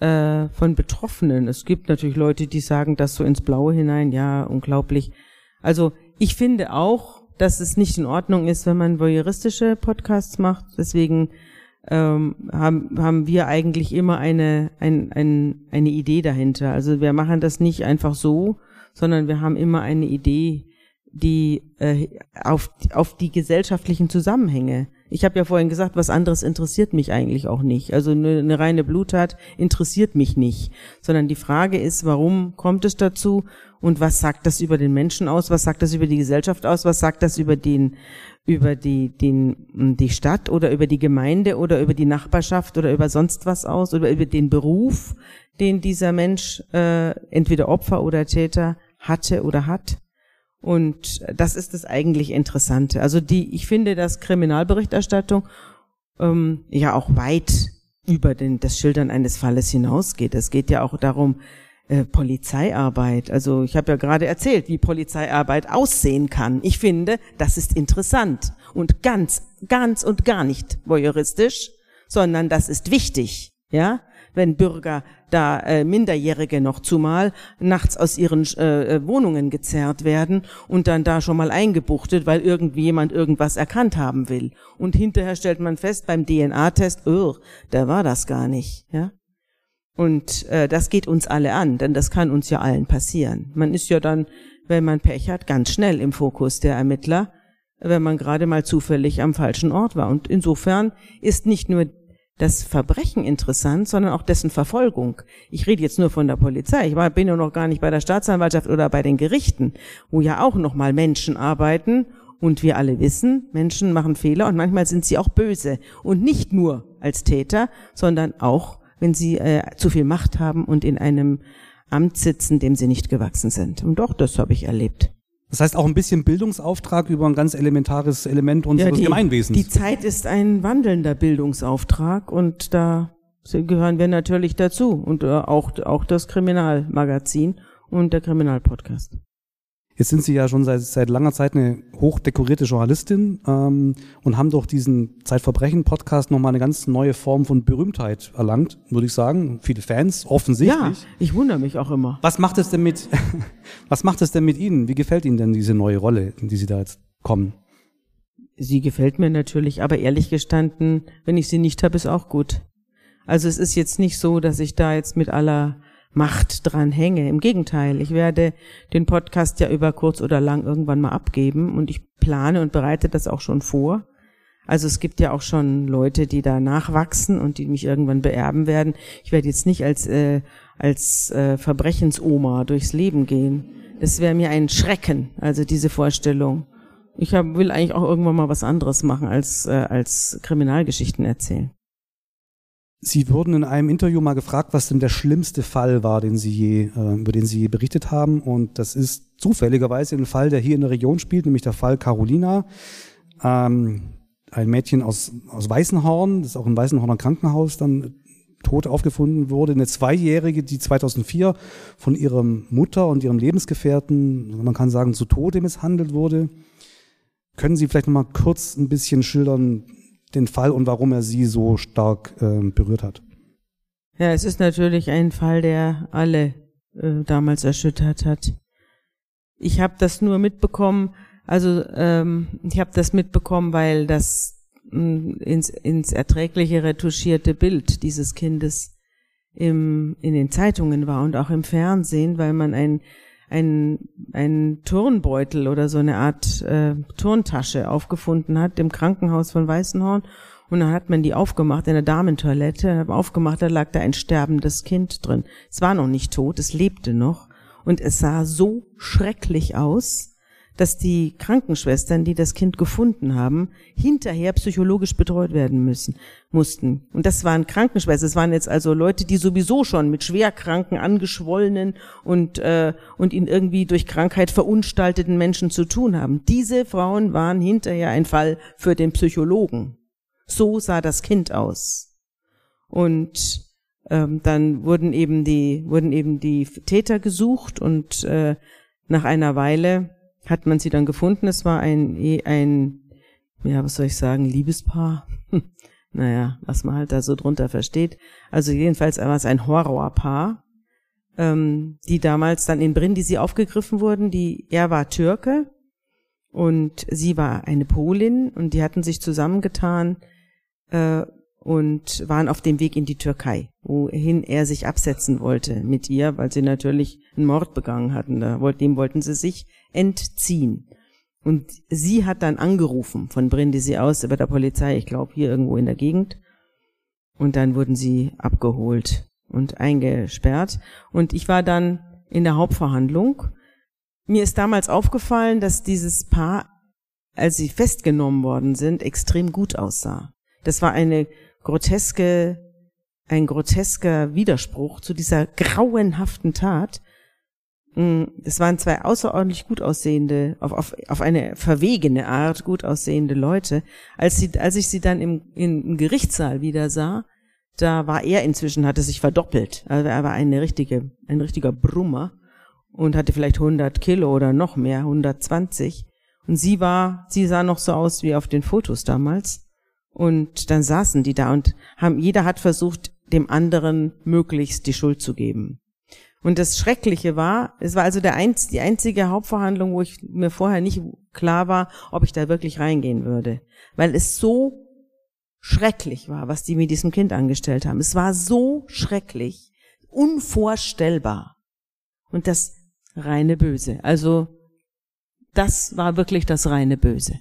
äh, von Betroffenen, es gibt natürlich Leute, die sagen das so ins Blaue hinein, ja, unglaublich. Also ich finde auch, dass es nicht in Ordnung ist, wenn man voyeuristische Podcasts macht. Deswegen ähm, haben, haben wir eigentlich immer eine, ein, ein, eine Idee dahinter. Also wir machen das nicht einfach so, sondern wir haben immer eine Idee, die äh, auf, auf die gesellschaftlichen Zusammenhänge. Ich habe ja vorhin gesagt, was anderes interessiert mich eigentlich auch nicht. Also eine, eine reine Bluttat interessiert mich nicht, sondern die Frage ist, warum kommt es dazu? Und was sagt das über den Menschen aus, was sagt das über die Gesellschaft aus, was sagt das über den über die, den, die Stadt oder über die Gemeinde oder über die Nachbarschaft oder über sonst was aus? Oder über den Beruf, den dieser Mensch äh, entweder Opfer oder Täter hatte oder hat. Und das ist das eigentlich Interessante. Also die, ich finde, dass Kriminalberichterstattung ähm, ja auch weit über den, das Schildern eines Falles hinausgeht. Es geht ja auch darum, äh, Polizeiarbeit. Also ich habe ja gerade erzählt, wie Polizeiarbeit aussehen kann. Ich finde, das ist interessant und ganz, ganz und gar nicht voyeuristisch, sondern das ist wichtig. Ja, wenn Bürger da äh, Minderjährige noch zumal nachts aus ihren äh, äh, Wohnungen gezerrt werden und dann da schon mal eingebuchtet, weil irgendwie jemand irgendwas erkannt haben will. Und hinterher stellt man fest beim DNA-Test, oh, da war das gar nicht. Ja, und äh, das geht uns alle an, denn das kann uns ja allen passieren. Man ist ja dann, wenn man Pech hat, ganz schnell im Fokus der Ermittler, wenn man gerade mal zufällig am falschen Ort war. Und insofern ist nicht nur das Verbrechen interessant, sondern auch dessen Verfolgung. Ich rede jetzt nur von der Polizei. Ich bin ja noch gar nicht bei der Staatsanwaltschaft oder bei den Gerichten, wo ja auch noch mal Menschen arbeiten. Und wir alle wissen, Menschen machen Fehler und manchmal sind sie auch böse. Und nicht nur als Täter, sondern auch wenn sie äh, zu viel Macht haben und in einem Amt sitzen, dem sie nicht gewachsen sind. Und doch, das habe ich erlebt. Das heißt auch ein bisschen Bildungsauftrag über ein ganz elementares Element unseres ja, die, Gemeinwesens. Die Zeit ist ein wandelnder Bildungsauftrag und da gehören wir natürlich dazu und äh, auch, auch das Kriminalmagazin und der Kriminalpodcast. Jetzt sind Sie ja schon seit, seit langer Zeit eine hochdekorierte Journalistin ähm, und haben durch diesen Zeitverbrechen-Podcast nochmal eine ganz neue Form von Berühmtheit erlangt, würde ich sagen. Viele Fans, offensichtlich. Ja, ich wundere mich auch immer. Was macht es denn mit, was macht es denn mit Ihnen? Wie gefällt Ihnen denn diese neue Rolle, in die Sie da jetzt kommen? Sie gefällt mir natürlich, aber ehrlich gestanden, wenn ich sie nicht habe, ist auch gut. Also es ist jetzt nicht so, dass ich da jetzt mit aller Macht dran hänge. Im Gegenteil, ich werde den Podcast ja über kurz oder lang irgendwann mal abgeben und ich plane und bereite das auch schon vor. Also es gibt ja auch schon Leute, die da nachwachsen und die mich irgendwann beerben werden. Ich werde jetzt nicht als äh, als äh, Verbrechensoma durchs Leben gehen. Das wäre mir ein Schrecken, also diese Vorstellung. Ich hab, will eigentlich auch irgendwann mal was anderes machen als äh, als Kriminalgeschichten erzählen. Sie wurden in einem Interview mal gefragt, was denn der schlimmste Fall war, den Sie je, äh, über den Sie je berichtet haben. Und das ist zufälligerweise ein Fall, der hier in der Region spielt, nämlich der Fall Carolina. Ähm, ein Mädchen aus, aus Weißenhorn, das auch im Weißenhorner Krankenhaus dann tot aufgefunden wurde. Eine Zweijährige, die 2004 von ihrem Mutter und ihrem Lebensgefährten, man kann sagen, zu Tode misshandelt wurde. Können Sie vielleicht noch mal kurz ein bisschen schildern, den Fall und warum er sie so stark äh, berührt hat. Ja, es ist natürlich ein Fall, der alle äh, damals erschüttert hat. Ich habe das nur mitbekommen, also ähm, ich habe das mitbekommen, weil das mh, hm, ins, ins erträgliche retuschierte Bild dieses Kindes im, in den Zeitungen war und auch im Fernsehen, weil man ein ein, ein Turnbeutel oder so eine Art äh, Turntasche aufgefunden hat im Krankenhaus von Weißenhorn. Und dann hat man die aufgemacht in der Damentoilette, aufgemacht, da lag da ein sterbendes Kind drin. Es war noch nicht tot, es lebte noch. Und es sah so schrecklich aus, dass die Krankenschwestern, die das Kind gefunden haben, hinterher psychologisch betreut werden müssen, mussten. Und das waren Krankenschwestern, es waren jetzt also Leute, die sowieso schon mit schwerkranken, angeschwollenen und, äh, und in irgendwie durch Krankheit verunstalteten Menschen zu tun haben. Diese Frauen waren hinterher ein Fall für den Psychologen. So sah das Kind aus. Und ähm, dann wurden eben die wurden eben die Täter gesucht und äh, nach einer Weile hat man sie dann gefunden. Es war ein, ein, ja, was soll ich sagen, Liebespaar. naja, was man halt da so drunter versteht. Also jedenfalls war es ein Horrorpaar, ähm, die damals dann in Brindisi aufgegriffen wurden. Die, er war Türke und sie war eine Polin und die hatten sich zusammengetan äh, und waren auf dem Weg in die Türkei, wohin er sich absetzen wollte mit ihr, weil sie natürlich einen Mord begangen hatten. Dem wollten sie sich entziehen. Und sie hat dann angerufen von Brindisi aus über der Polizei, ich glaube hier irgendwo in der Gegend. Und dann wurden sie abgeholt und eingesperrt. Und ich war dann in der Hauptverhandlung. Mir ist damals aufgefallen, dass dieses Paar, als sie festgenommen worden sind, extrem gut aussah. Das war eine groteske, ein grotesker Widerspruch zu dieser grauenhaften Tat. Mm, es waren zwei außerordentlich gut aussehende, auf, auf, auf eine verwegene Art gut aussehende Leute. Als, sie, als ich sie dann im, im Gerichtssaal wieder sah, da war er inzwischen, hatte sich verdoppelt. Also er war eine richtige, ein richtiger Brummer und hatte vielleicht 100 Kilo oder noch mehr, 120. Und sie war, sie sah noch so aus wie auf den Fotos damals. Und dann saßen die da und haben, jeder hat versucht, dem anderen möglichst die Schuld zu geben. Und das Schreckliche war, es war also der einz, die einzige Hauptverhandlung, wo ich mir vorher nicht klar war, ob ich da wirklich reingehen würde. Weil es so schrecklich war, was die mit diesem Kind angestellt haben. Es war so schrecklich, unvorstellbar. Und das reine Böse. Also, das war wirklich das reine Böse.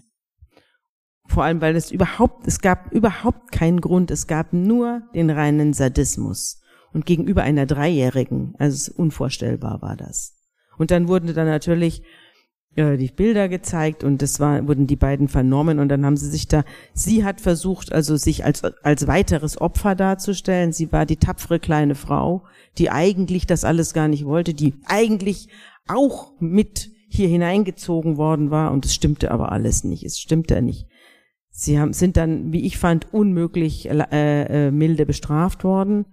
Vor allem, weil es überhaupt, es gab überhaupt keinen Grund, es gab nur den reinen Sadismus. Und gegenüber einer Dreijährigen, also unvorstellbar war das. Und dann wurden dann natürlich äh, die Bilder gezeigt und das war, wurden die beiden vernommen und dann haben sie sich da, sie hat versucht, also sich als, als weiteres Opfer darzustellen. Sie war die tapfere kleine Frau, die eigentlich das alles gar nicht wollte, die eigentlich auch mit hier hineingezogen worden war und es stimmte aber alles nicht. Es stimmte nicht. Sie haben, sind dann, wie ich fand, unmöglich äh, äh, milde bestraft worden.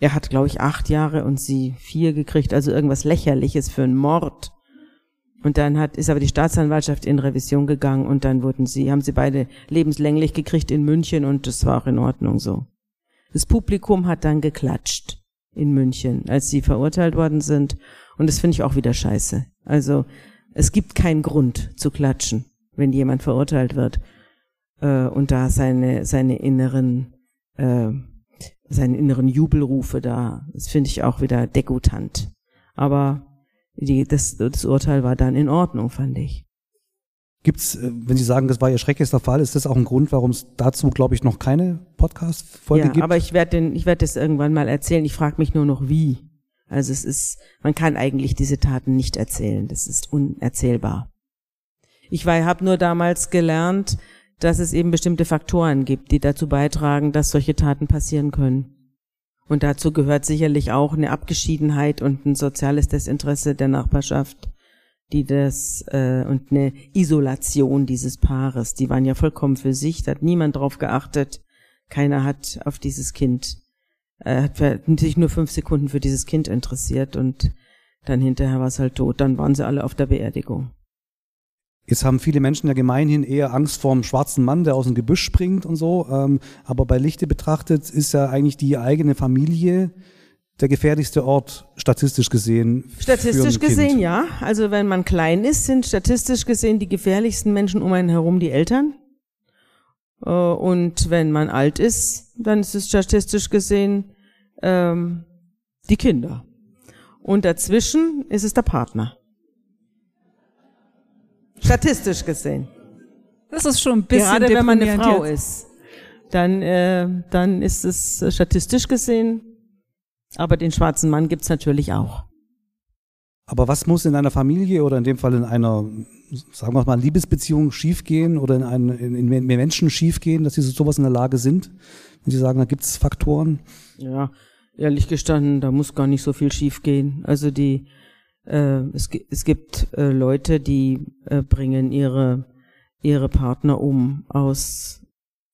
Er hat, glaube ich, acht Jahre und sie vier gekriegt, also irgendwas lächerliches für einen Mord. Und dann hat, ist aber die Staatsanwaltschaft in Revision gegangen und dann wurden sie, haben sie beide lebenslänglich gekriegt in München und das war auch in Ordnung so. Das Publikum hat dann geklatscht in München, als sie verurteilt worden sind. Und das finde ich auch wieder scheiße. Also, es gibt keinen Grund zu klatschen, wenn jemand verurteilt wird äh, und da seine, seine inneren, äh, seine inneren Jubelrufe da. Das finde ich auch wieder degutant. Aber die, das, das Urteil war dann in Ordnung, fand ich. Gibt's, äh, wenn Sie sagen, das war Ihr schrecklichster Fall, ist das auch ein Grund, warum es dazu, glaube ich, noch keine Podcast-Folge ja, gibt? aber ich werde ich werde das irgendwann mal erzählen. Ich frage mich nur noch, wie. Also es ist, man kann eigentlich diese Taten nicht erzählen. Das ist unerzählbar. Ich war, habe nur damals gelernt, dass es eben bestimmte Faktoren gibt, die dazu beitragen, dass solche Taten passieren können. Und dazu gehört sicherlich auch eine Abgeschiedenheit und ein soziales Desinteresse der Nachbarschaft, die das äh, und eine Isolation dieses Paares. Die waren ja vollkommen für sich, da hat niemand drauf geachtet. Keiner hat auf dieses Kind, äh, hat sich nur fünf Sekunden für dieses Kind interessiert und dann hinterher war es halt tot. Dann waren sie alle auf der Beerdigung. Jetzt haben viele Menschen ja gemeinhin eher Angst vor dem schwarzen Mann, der aus dem Gebüsch springt und so. Ähm, aber bei Lichte betrachtet ist ja eigentlich die eigene Familie der gefährlichste Ort statistisch gesehen. Statistisch gesehen, ja. Also wenn man klein ist, sind statistisch gesehen die gefährlichsten Menschen um einen herum die Eltern. Äh, und wenn man alt ist, dann ist es statistisch gesehen ähm, die Kinder. Und dazwischen ist es der Partner. Statistisch gesehen. Das ist schon ein bisschen Gerade wenn man eine Frau jetzt. ist, dann, äh, dann ist es statistisch gesehen. Aber den schwarzen Mann gibt's natürlich auch. Aber was muss in einer Familie oder in dem Fall in einer, sagen wir mal, Liebesbeziehung schiefgehen oder in, einen, in, in Menschen schiefgehen, dass sie sowas in der Lage sind? Wenn Sie sagen, da gibt es Faktoren? Ja, ehrlich gestanden, da muss gar nicht so viel schiefgehen. Also die, äh, es, es gibt äh, Leute, die äh, bringen ihre ihre Partner um aus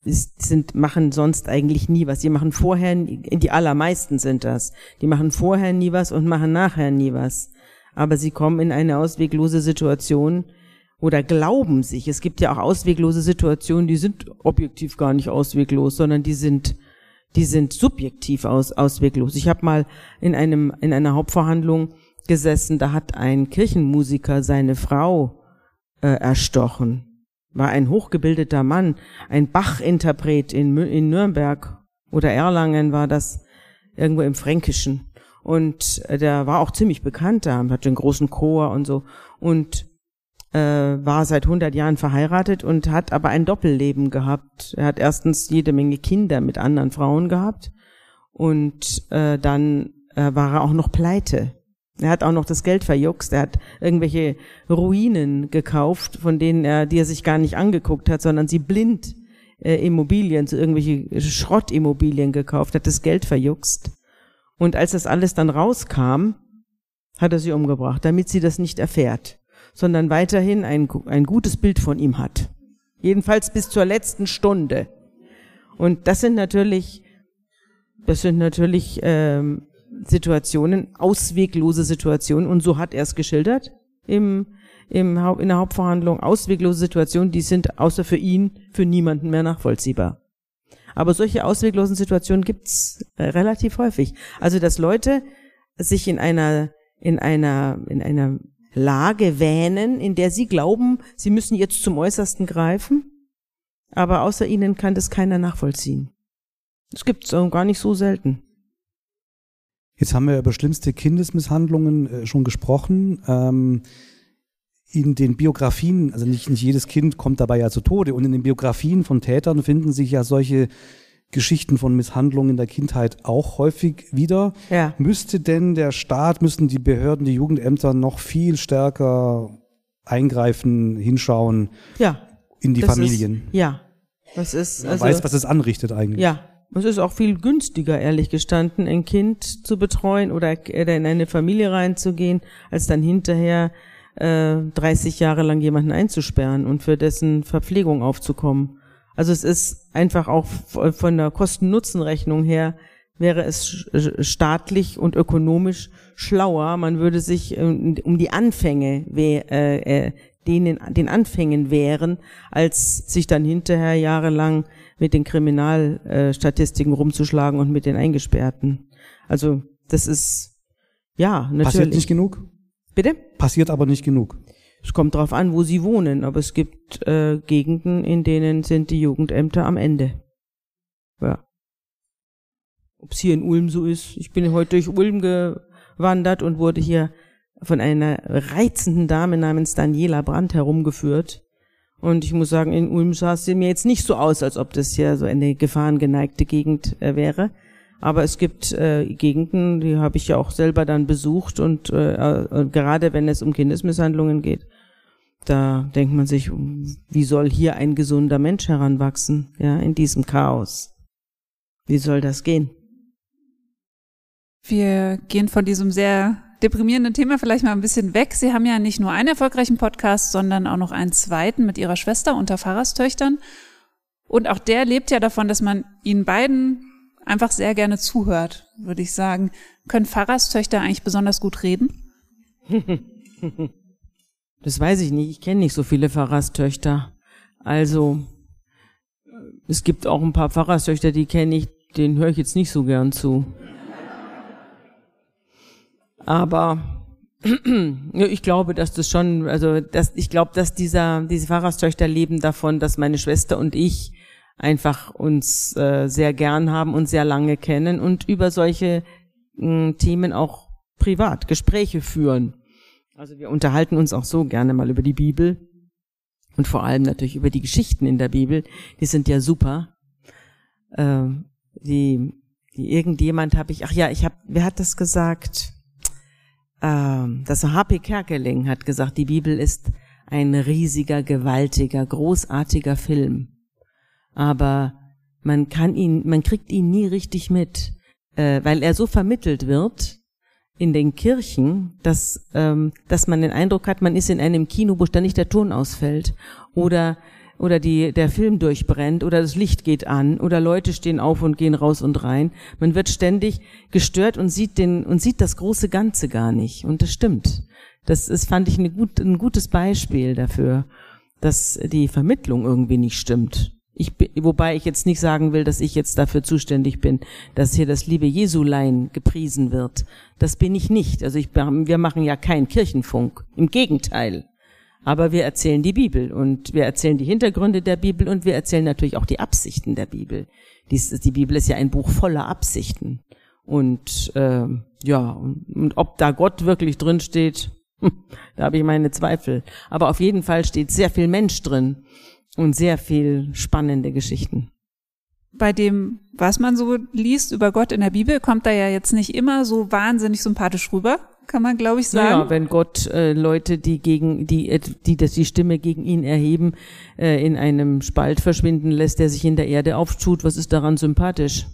sind machen sonst eigentlich nie was. Die machen vorher die allermeisten sind das. Die machen vorher nie was und machen nachher nie was aber sie kommen in eine ausweglose Situation oder glauben sich. Es gibt ja auch ausweglose Situationen, die sind objektiv gar nicht ausweglos, sondern die sind die sind subjektiv aus, ausweglos. Ich habe mal in einem in einer Hauptverhandlung gesessen, da hat ein Kirchenmusiker seine Frau äh, erstochen. War ein hochgebildeter Mann, ein Bach-Interpret in, in Nürnberg oder Erlangen war das irgendwo im Fränkischen. Und äh, der war auch ziemlich bekannt da, hatte einen großen Chor und so. Und äh, war seit 100 Jahren verheiratet und hat aber ein Doppelleben gehabt. Er hat erstens jede Menge Kinder mit anderen Frauen gehabt und äh, dann äh, war er auch noch pleite. Er hat auch noch das Geld verjuckst. Er hat irgendwelche Ruinen gekauft, von denen er, die er sich gar nicht angeguckt hat, sondern sie blind äh, Immobilien, so irgendwelche Schrottimmobilien gekauft, hat das Geld verjuckst. Und als das alles dann rauskam, hat er sie umgebracht, damit sie das nicht erfährt, sondern weiterhin ein, ein gutes Bild von ihm hat. Jedenfalls bis zur letzten Stunde. Und das sind natürlich, das sind natürlich ähm, Situationen, ausweglose Situationen. Und so hat er es geschildert im, im, in der Hauptverhandlung. Ausweglose Situationen, die sind außer für ihn, für niemanden mehr nachvollziehbar. Aber solche ausweglosen Situationen gibt's äh, relativ häufig. Also dass Leute sich in einer in einer in einer Lage wähnen, in der sie glauben, sie müssen jetzt zum Äußersten greifen, aber außer ihnen kann das keiner nachvollziehen. Das gibt's auch gar nicht so selten. Jetzt haben wir über schlimmste Kindesmisshandlungen äh, schon gesprochen. Ähm, in den Biografien, also nicht, nicht jedes Kind kommt dabei ja zu Tode, und in den Biografien von Tätern finden sich ja solche Geschichten von Misshandlungen in der Kindheit auch häufig wieder. Ja. Müsste denn der Staat, müssten die Behörden, die Jugendämter noch viel stärker eingreifen, hinschauen ja, in die Familien? Ist, ja, das ist. Man also, weiß, was es anrichtet eigentlich. Ja, es ist auch viel günstiger, ehrlich gestanden, ein Kind zu betreuen oder in eine Familie reinzugehen, als dann hinterher äh, 30 Jahre lang jemanden einzusperren und für dessen Verpflegung aufzukommen. Also es ist einfach auch von der Kosten-Nutzen-Rechnung her wäre es staatlich und ökonomisch schlauer. Man würde sich ähm, um die Anfänge, äh, äh, denen den Anfängen wehren, als sich dann hinterher jahrelang mit den Kriminalstatistiken rumzuschlagen und mit den Eingesperrten. Also das ist ja natürlich. Passiert nicht genug? Bitte? Passiert aber nicht genug. Es kommt darauf an, wo sie wohnen, aber es gibt äh, Gegenden, in denen sind die Jugendämter am Ende. Ja. Ob es hier in Ulm so ist. Ich bin heute durch Ulm gewandert und wurde hier von einer reizenden Dame namens Daniela Brandt herumgeführt. Und ich muss sagen, in Ulm sah es mir jetzt nicht so aus, als ob das hier so eine gefahrengeneigte Gegend äh, wäre. Aber es gibt äh, Gegenden, die habe ich ja auch selber dann besucht und äh, äh, gerade wenn es um Kindesmisshandlungen geht, da denkt man sich, wie soll hier ein gesunder Mensch heranwachsen, ja, in diesem Chaos? Wie soll das gehen? Wir gehen von diesem sehr deprimierenden Thema vielleicht mal ein bisschen weg. Sie haben ja nicht nur einen erfolgreichen Podcast, sondern auch noch einen zweiten mit Ihrer Schwester unter Pfarrerstöchtern. Und auch der lebt ja davon, dass man Ihnen beiden einfach sehr gerne zuhört, würde ich sagen. Können Pfarrerstöchter eigentlich besonders gut reden? Das weiß ich nicht. Ich kenne nicht so viele Pfarrerstöchter. Also, es gibt auch ein paar Pfarrerstöchter, die kenne ich, denen höre ich jetzt nicht so gern zu. Aber ich glaube, dass das schon, also dass, ich glaube, dass dieser, diese Pfarrerstöchter leben davon, dass meine Schwester und ich einfach uns äh, sehr gern haben und sehr lange kennen und über solche mh, Themen auch privat Gespräche führen. Also wir unterhalten uns auch so gerne mal über die Bibel und vor allem natürlich über die Geschichten in der Bibel. Die sind ja super. Äh, die, die irgendjemand habe ich, ach ja, ich habe, wer hat das gesagt? Ähm, das H.P. Kerkeling hat gesagt, die Bibel ist ein riesiger, gewaltiger, großartiger Film. Aber man kann ihn, man kriegt ihn nie richtig mit, äh, weil er so vermittelt wird in den Kirchen, dass, ähm, dass man den Eindruck hat, man ist in einem Kino, wo ständig der Ton ausfällt oder oder die, der Film durchbrennt oder das Licht geht an oder Leute stehen auf und gehen raus und rein. Man wird ständig gestört und sieht den, und sieht das große Ganze gar nicht. Und das stimmt. Das ist, fand ich eine gut, ein gutes Beispiel dafür, dass die Vermittlung irgendwie nicht stimmt. Ich, wobei ich jetzt nicht sagen will, dass ich jetzt dafür zuständig bin, dass hier das liebe Jesulein gepriesen wird. Das bin ich nicht. Also ich, wir machen ja keinen Kirchenfunk. Im Gegenteil. Aber wir erzählen die Bibel und wir erzählen die Hintergründe der Bibel und wir erzählen natürlich auch die Absichten der Bibel. Dies, die Bibel ist ja ein Buch voller Absichten. Und äh, ja, und, und ob da Gott wirklich drin steht, da habe ich meine Zweifel. Aber auf jeden Fall steht sehr viel Mensch drin und sehr viel spannende Geschichten. Bei dem, was man so liest über Gott in der Bibel, kommt er ja jetzt nicht immer so wahnsinnig sympathisch rüber kann man glaube ich sagen. Ja, wenn Gott äh, Leute, die gegen die äh, die das die Stimme gegen ihn erheben, äh, in einem Spalt verschwinden lässt, der sich in der Erde auftut, was ist daran sympathisch?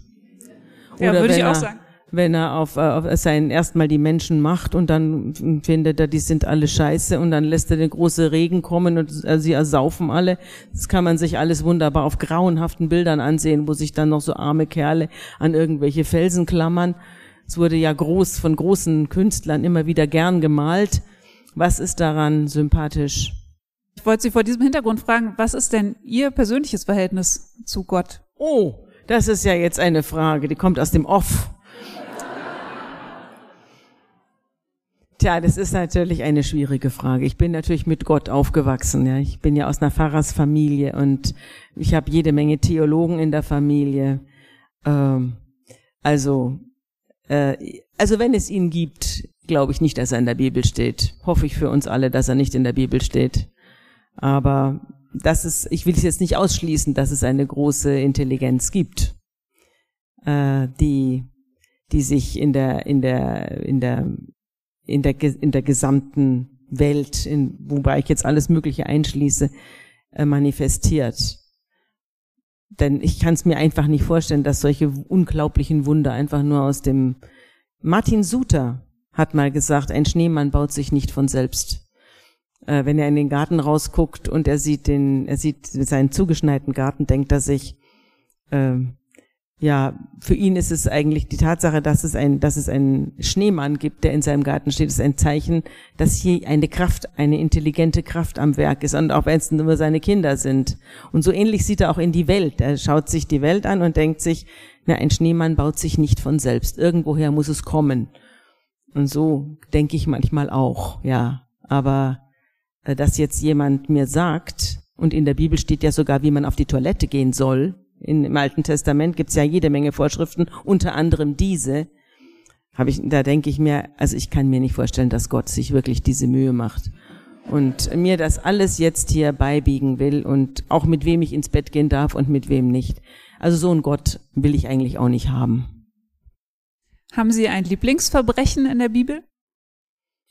Oder ja, würde ich auch sagen. Wenn er auf, äh, auf sein erstmal die Menschen macht und dann findet er, die sind alle scheiße und dann lässt er den große Regen kommen und äh, sie ersaufen alle. Das kann man sich alles wunderbar auf grauenhaften Bildern ansehen, wo sich dann noch so arme Kerle an irgendwelche Felsen klammern. Es wurde ja groß von großen Künstlern immer wieder gern gemalt. Was ist daran sympathisch? Ich wollte Sie vor diesem Hintergrund fragen, was ist denn Ihr persönliches Verhältnis zu Gott? Oh, das ist ja jetzt eine Frage, die kommt aus dem Off. Tja, das ist natürlich eine schwierige Frage. Ich bin natürlich mit Gott aufgewachsen. Ja. Ich bin ja aus einer Pfarrersfamilie und ich habe jede Menge Theologen in der Familie. Ähm, also äh, also wenn es ihn gibt, glaube ich nicht, dass er in der Bibel steht. Hoffe ich für uns alle, dass er nicht in der Bibel steht. Aber das ist, ich will es jetzt nicht ausschließen, dass es eine große Intelligenz gibt, äh, die, die sich in der, in der, in der, in der, in der gesamten Welt, in, wobei ich jetzt alles Mögliche einschließe, äh, manifestiert. Denn ich kann es mir einfach nicht vorstellen, dass solche unglaublichen Wunder einfach nur aus dem Martin Suter hat mal gesagt, ein Schneemann baut sich nicht von selbst. Äh, wenn er in den Garten rausguckt und er sieht den, er sieht seinen zugeschneiten Garten, denkt er sich, äh, ja, für ihn ist es eigentlich die Tatsache, dass es ein, dass es einen Schneemann gibt, der in seinem Garten steht, ist ein Zeichen, dass hier eine Kraft, eine intelligente Kraft am Werk ist und auch wenn es nur seine Kinder sind. Und so ähnlich sieht er auch in die Welt. Er schaut sich die Welt an und denkt sich, na, ein Schneemann baut sich nicht von selbst. Irgendwoher muss es kommen. Und so denke ich manchmal auch, ja. Aber äh, dass jetzt jemand mir sagt, und in der Bibel steht ja sogar, wie man auf die Toilette gehen soll, in, im Alten Testament gibt's ja jede Menge Vorschriften, unter anderem diese. Habe ich, da denke ich mir, also ich kann mir nicht vorstellen, dass Gott sich wirklich diese Mühe macht und mir das alles jetzt hier beibiegen will und auch mit wem ich ins Bett gehen darf und mit wem nicht. Also so ein Gott will ich eigentlich auch nicht haben. Haben Sie ein Lieblingsverbrechen in der Bibel?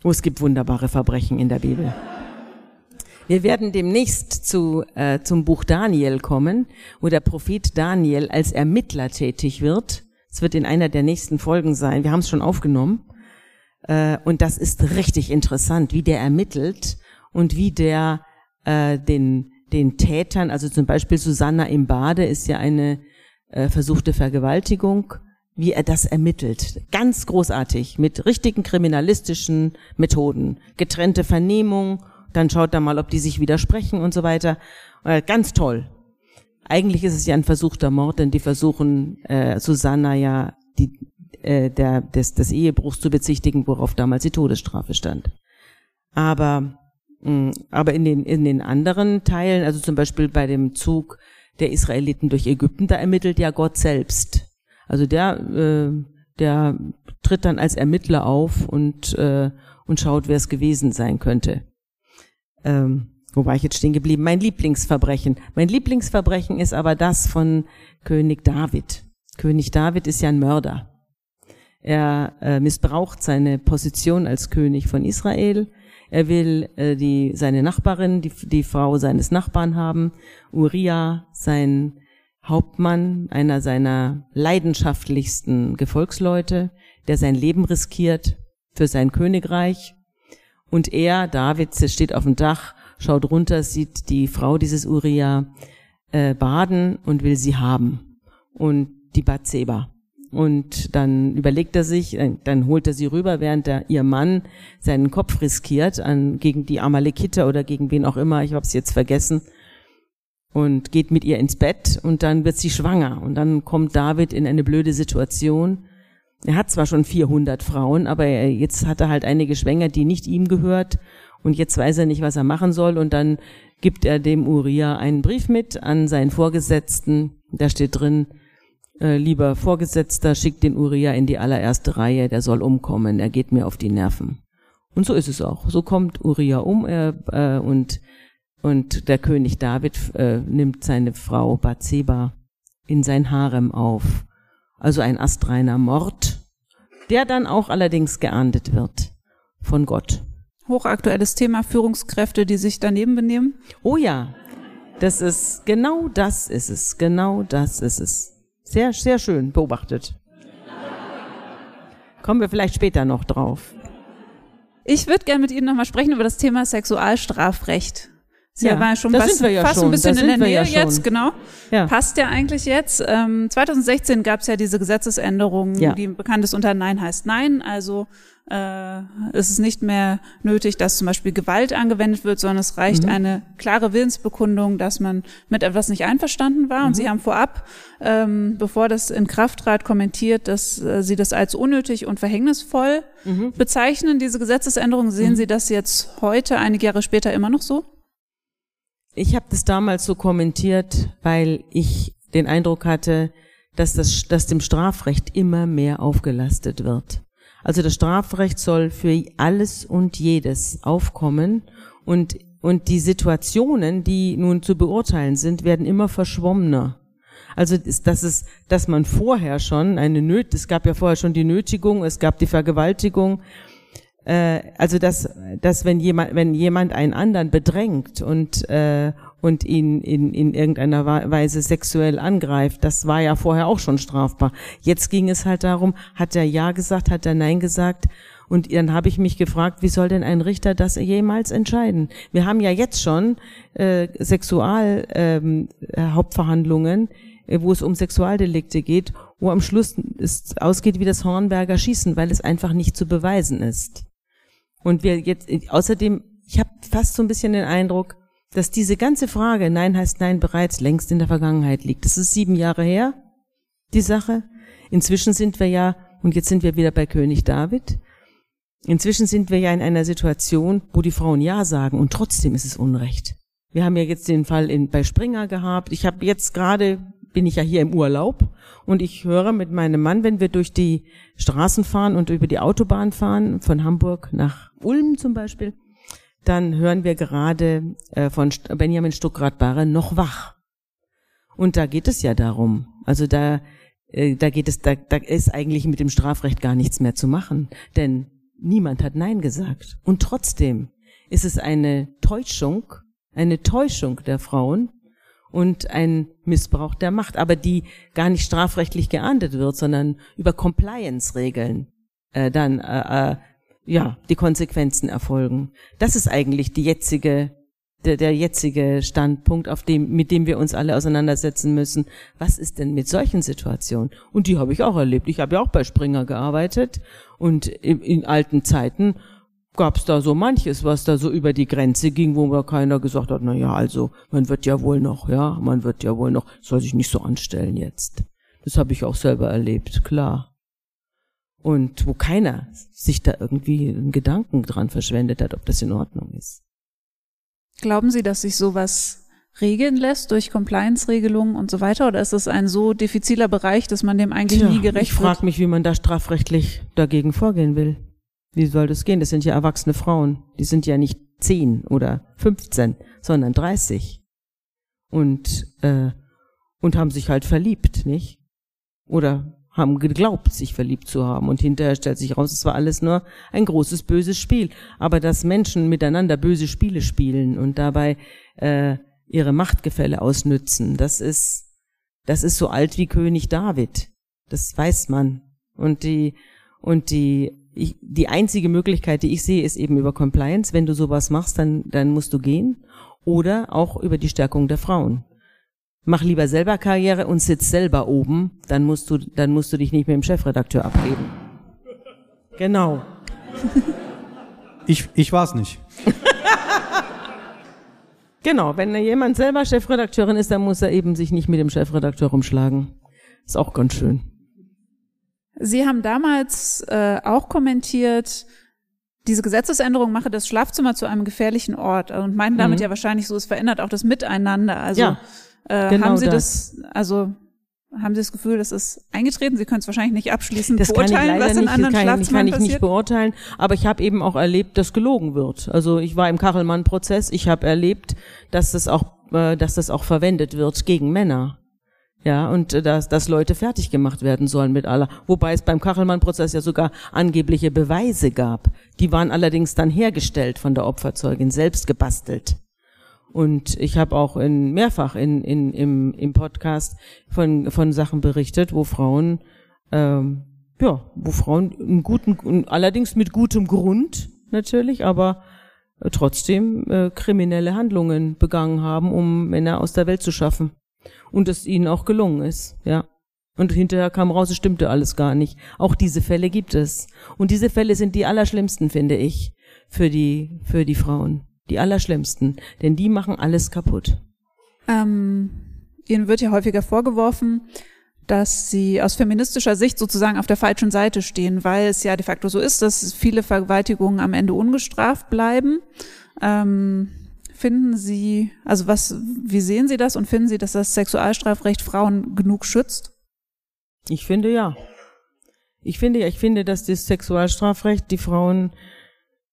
Oh, es gibt wunderbare Verbrechen in der Bibel. Wir werden demnächst zu, äh, zum Buch Daniel kommen, wo der Prophet Daniel als Ermittler tätig wird. Es wird in einer der nächsten Folgen sein. Wir haben es schon aufgenommen. Äh, und das ist richtig interessant, wie der ermittelt und wie der äh, den, den Tätern, also zum Beispiel Susanna im Bade ist ja eine äh, versuchte Vergewaltigung, wie er das ermittelt. Ganz großartig, mit richtigen kriminalistischen Methoden. Getrennte Vernehmung dann schaut er mal, ob die sich widersprechen und so weiter. Äh, ganz toll. Eigentlich ist es ja ein versuchter Mord, denn die versuchen äh, Susanna ja die, äh, der, des, des Ehebruchs zu bezichtigen, worauf damals die Todesstrafe stand. Aber, mh, mm, aber in den, in den anderen Teilen, also zum Beispiel bei dem Zug der Israeliten durch Ägypten, da ermittelt ja Gott selbst. Also der, äh, der tritt dann als Ermittler auf und, äh, und schaut, wer es gewesen sein könnte. Ähm, wo war ich jetzt stehen geblieben? Mein Lieblingsverbrechen. Mein Lieblingsverbrechen ist aber das von König David. König David ist ja ein Mörder. Er äh, missbraucht seine Position als König von Israel. Er will äh, die, seine Nachbarin, die, die Frau seines Nachbarn haben. Uriah, sein Hauptmann, einer seiner leidenschaftlichsten Gefolgsleute, der sein Leben riskiert für sein Königreich. Und er, David, steht auf dem Dach, schaut runter, sieht die Frau dieses Uriah äh, baden und will sie haben. Und die Bathseba. Und dann überlegt er sich, dann holt er sie rüber, während er, ihr Mann seinen Kopf riskiert an, gegen die Amalekiter oder gegen wen auch immer, ich habe es jetzt vergessen, und geht mit ihr ins Bett und dann wird sie schwanger und dann kommt David in eine blöde Situation. Er hat zwar schon 400 Frauen, aber jetzt hat er halt einige schwanger, die nicht ihm gehört und jetzt weiß er nicht, was er machen soll und dann gibt er dem Uriah einen Brief mit an seinen Vorgesetzten. Da steht drin, äh, lieber Vorgesetzter, schickt den Uriah in die allererste Reihe, der soll umkommen, er geht mir auf die Nerven. Und so ist es auch. So kommt Uriah um äh, äh, und, und der König David äh, nimmt seine Frau Bathseba in sein Harem auf. Also ein astreiner Mord, der dann auch allerdings geahndet wird von Gott. Hochaktuelles Thema Führungskräfte, die sich daneben benehmen. Oh ja, das ist, genau das ist es, genau das ist es. Sehr, sehr schön beobachtet. Kommen wir vielleicht später noch drauf. Ich würde gerne mit Ihnen nochmal sprechen über das Thema Sexualstrafrecht. Sie Ja, waren schon da fast, sind wir ja fast schon, ein bisschen da in der Nähe ja jetzt, genau. Ja. Passt ja eigentlich jetzt. Ähm, 2016 gab es ja diese Gesetzesänderung, Ja. die bekannt ist unter Nein heißt Nein. Also äh, es ist nicht mehr nötig, dass zum Beispiel Gewalt angewendet wird, sondern es Mhm. reicht eine klare Willensbekundung, dass man mit etwas nicht einverstanden war. Mhm. Und Sie haben vorab, ähm, bevor das in Kraft trat, kommentiert, dass äh, Sie das als unnötig und verhängnisvoll Mhm. bezeichnen, diese Gesetzesänderung. Sehen Sie das jetzt heute, einige Jahre später, immer noch so? Ich habe das damals so kommentiert, weil ich den Eindruck hatte, dass, das, dass dem Strafrecht immer mehr aufgelastet wird. Also das Strafrecht soll für alles und jedes aufkommen und, und die Situationen, die nun zu beurteilen sind, werden immer verschwommener. Also dass es, dass man vorher schon eine Nöt, es gab ja vorher schon die Nötigung, es gab die Vergewaltigung, also dass, dass wenn jemand, wenn jemand einen anderen bedrängt und äh, und ihn in, in irgendeiner Weise sexuell angreift, das war ja vorher auch schon strafbar. Jetzt ging es halt darum, hat er ja gesagt, hat er nein gesagt. Und dann habe ich mich gefragt, wie soll denn ein Richter das jemals entscheiden? Wir haben ja jetzt schon äh, Sexual ähm, äh, Hauptverhandlungen, äh, wo es um Sexualdelikte geht, wo am Schluss es ausgeht wie das Hornberger Schießen, weil es einfach nicht zu beweisen ist. Und wir jetzt außerdem, ich habe fast so ein bisschen den Eindruck, dass diese ganze Frage Nein heißt Nein bereits längst in der Vergangenheit liegt. Das ist sieben Jahre her, die Sache. Inzwischen sind wir ja, und jetzt sind wir wieder bei König David, inzwischen sind wir ja in einer Situation, wo die Frauen Ja sagen und trotzdem ist es Unrecht. Wir haben ja jetzt den Fall in, bei Springer gehabt. Ich habe jetzt gerade, bin ich ja hier im Urlaub und ich höre mit meinem Mann, wenn wir durch die Straßen fahren und über die Autobahn fahren, von Hamburg nach Ulm zum Beispiel, dann hören wir gerade äh, von Benjamin Stuckrad-Barre noch wach. Und da geht es ja darum. Also da, äh, da geht es, da, da ist eigentlich mit dem Strafrecht gar nichts mehr zu machen, denn niemand hat Nein gesagt. Und trotzdem ist es eine Täuschung, eine Täuschung der Frauen und ein Missbrauch der Macht, aber die gar nicht strafrechtlich geahndet wird, sondern über Compliance-Regeln äh, dann äh, äh, ja die Konsequenzen erfolgen. Das ist eigentlich die jetzige der, der jetzige Standpunkt, auf dem, mit dem wir uns alle auseinandersetzen müssen. Was ist denn mit solchen Situationen? Und die habe ich auch erlebt. Ich habe ja auch bei Springer gearbeitet und in, in alten Zeiten gab es da so manches, was da so über die Grenze ging, wo mir keiner gesagt hat, na ja, also man wird ja wohl noch, ja, man wird ja wohl noch, soll sich nicht so anstellen jetzt. Das habe ich auch selber erlebt, klar. Und wo keiner sich da irgendwie einen Gedanken dran verschwendet hat, ob das in Ordnung ist. Glauben Sie, dass sich sowas regeln lässt durch Compliance-Regelungen und so weiter? Oder ist es ein so diffiziler Bereich, dass man dem eigentlich Tja, nie gerecht ich frage wird? mich, wie man da strafrechtlich dagegen vorgehen will. Wie soll das gehen? Das sind ja erwachsene Frauen. Die sind ja nicht zehn oder 15, sondern 30. Und, äh, und haben sich halt verliebt, nicht? Oder haben geglaubt, sich verliebt zu haben. Und hinterher stellt sich raus, es war alles nur ein großes böses Spiel. Aber dass Menschen miteinander böse Spiele spielen und dabei äh, ihre Machtgefälle ausnützen, das ist, das ist so alt wie König David. Das weiß man. Und die, und die, ich, die einzige Möglichkeit, die ich sehe, ist eben über Compliance. Wenn du sowas machst, dann, dann musst du gehen. Oder auch über die Stärkung der Frauen mach lieber selber Karriere und sitz selber oben, dann musst du, dann musst du dich nicht mit dem Chefredakteur abgeben. Genau. Ich, ich war's nicht. genau, wenn jemand selber Chefredakteurin ist, dann muss er eben sich nicht mit dem Chefredakteur rumschlagen. Ist auch ganz schön. Sie haben damals äh, auch kommentiert, diese Gesetzesänderung mache das Schlafzimmer zu einem gefährlichen Ort und meinen damit mhm. ja wahrscheinlich so, es verändert auch das Miteinander. Also ja. Äh, genau haben Sie das. das, also haben Sie das Gefühl, das ist eingetreten? Sie können es wahrscheinlich nicht abschließend das beurteilen, was in nicht, anderen kann, ich, kann ich nicht beurteilen, aber ich habe eben auch erlebt, dass gelogen wird. Also ich war im Kachelmann-Prozess, ich habe erlebt, dass das auch, äh, dass das auch verwendet wird gegen Männer. Ja, und äh, dass, dass Leute fertig gemacht werden sollen mit aller. Wobei es beim Kachelmann-Prozess ja sogar angebliche Beweise gab. Die waren allerdings dann hergestellt von der Opferzeugin, selbst gebastelt. Und ich habe auch in, mehrfach in, in, im, im Podcast von, von Sachen berichtet, wo Frauen, ähm, ja, wo Frauen einen guten, allerdings mit gutem Grund natürlich, aber trotzdem äh, kriminelle Handlungen begangen haben, um Männer aus der Welt zu schaffen. Und es ihnen auch gelungen ist, ja. Und hinterher kam raus, es stimmte alles gar nicht. Auch diese Fälle gibt es. Und diese Fälle sind die allerschlimmsten, finde ich, für die, für die Frauen. Die allerschlimmsten, denn die machen alles kaputt. Ähm, ihnen wird ja häufiger vorgeworfen, dass sie aus feministischer Sicht sozusagen auf der falschen Seite stehen, weil es ja de facto so ist, dass viele Vergewaltigungen am Ende ungestraft bleiben. Ähm, finden Sie, also was, wie sehen Sie das und finden Sie, dass das Sexualstrafrecht Frauen genug schützt? Ich finde ja. Ich finde ja, ich finde, dass das Sexualstrafrecht die Frauen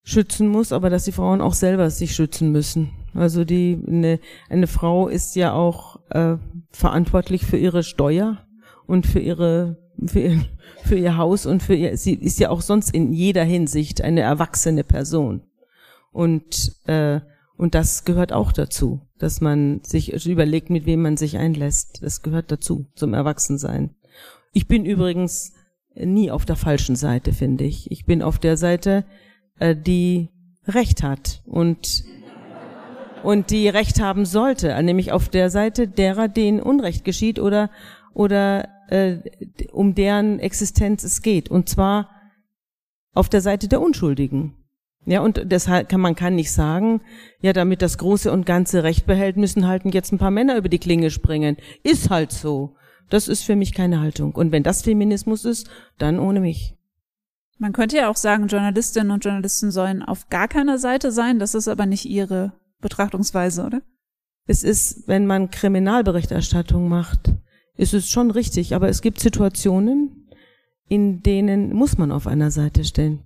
schützen muss, aber dass die Frauen auch selber sich schützen müssen. Also die eine, eine Frau ist ja auch äh, verantwortlich für ihre Steuer und für ihre für ihr, für ihr Haus und für ihr sie ist ja auch sonst in jeder Hinsicht eine erwachsene Person und äh, und das gehört auch dazu, dass man sich überlegt, mit wem man sich einlässt. Das gehört dazu zum Erwachsensein. Ich bin übrigens nie auf der falschen Seite, finde ich. Ich bin auf der Seite, äh, die Recht hat und und die Recht haben sollte, nämlich auf der Seite derer, denen Unrecht geschieht oder oder äh, um deren Existenz es geht und zwar auf der Seite der Unschuldigen. Ja, und deshalb kann man kann nicht sagen, ja, damit das große und ganze Recht behält, müssen halt jetzt ein paar Männer über die Klinge springen. Ist halt so. Das ist für mich keine Haltung. Und wenn das Feminismus ist, dann ohne mich. Man könnte ja auch sagen, Journalistinnen und Journalisten sollen auf gar keiner Seite sein. Das ist aber nicht ihre Betrachtungsweise, oder? Es ist, wenn man Kriminalberichterstattung macht, ist es schon richtig. Aber es gibt Situationen, in denen muss man auf einer Seite stehen.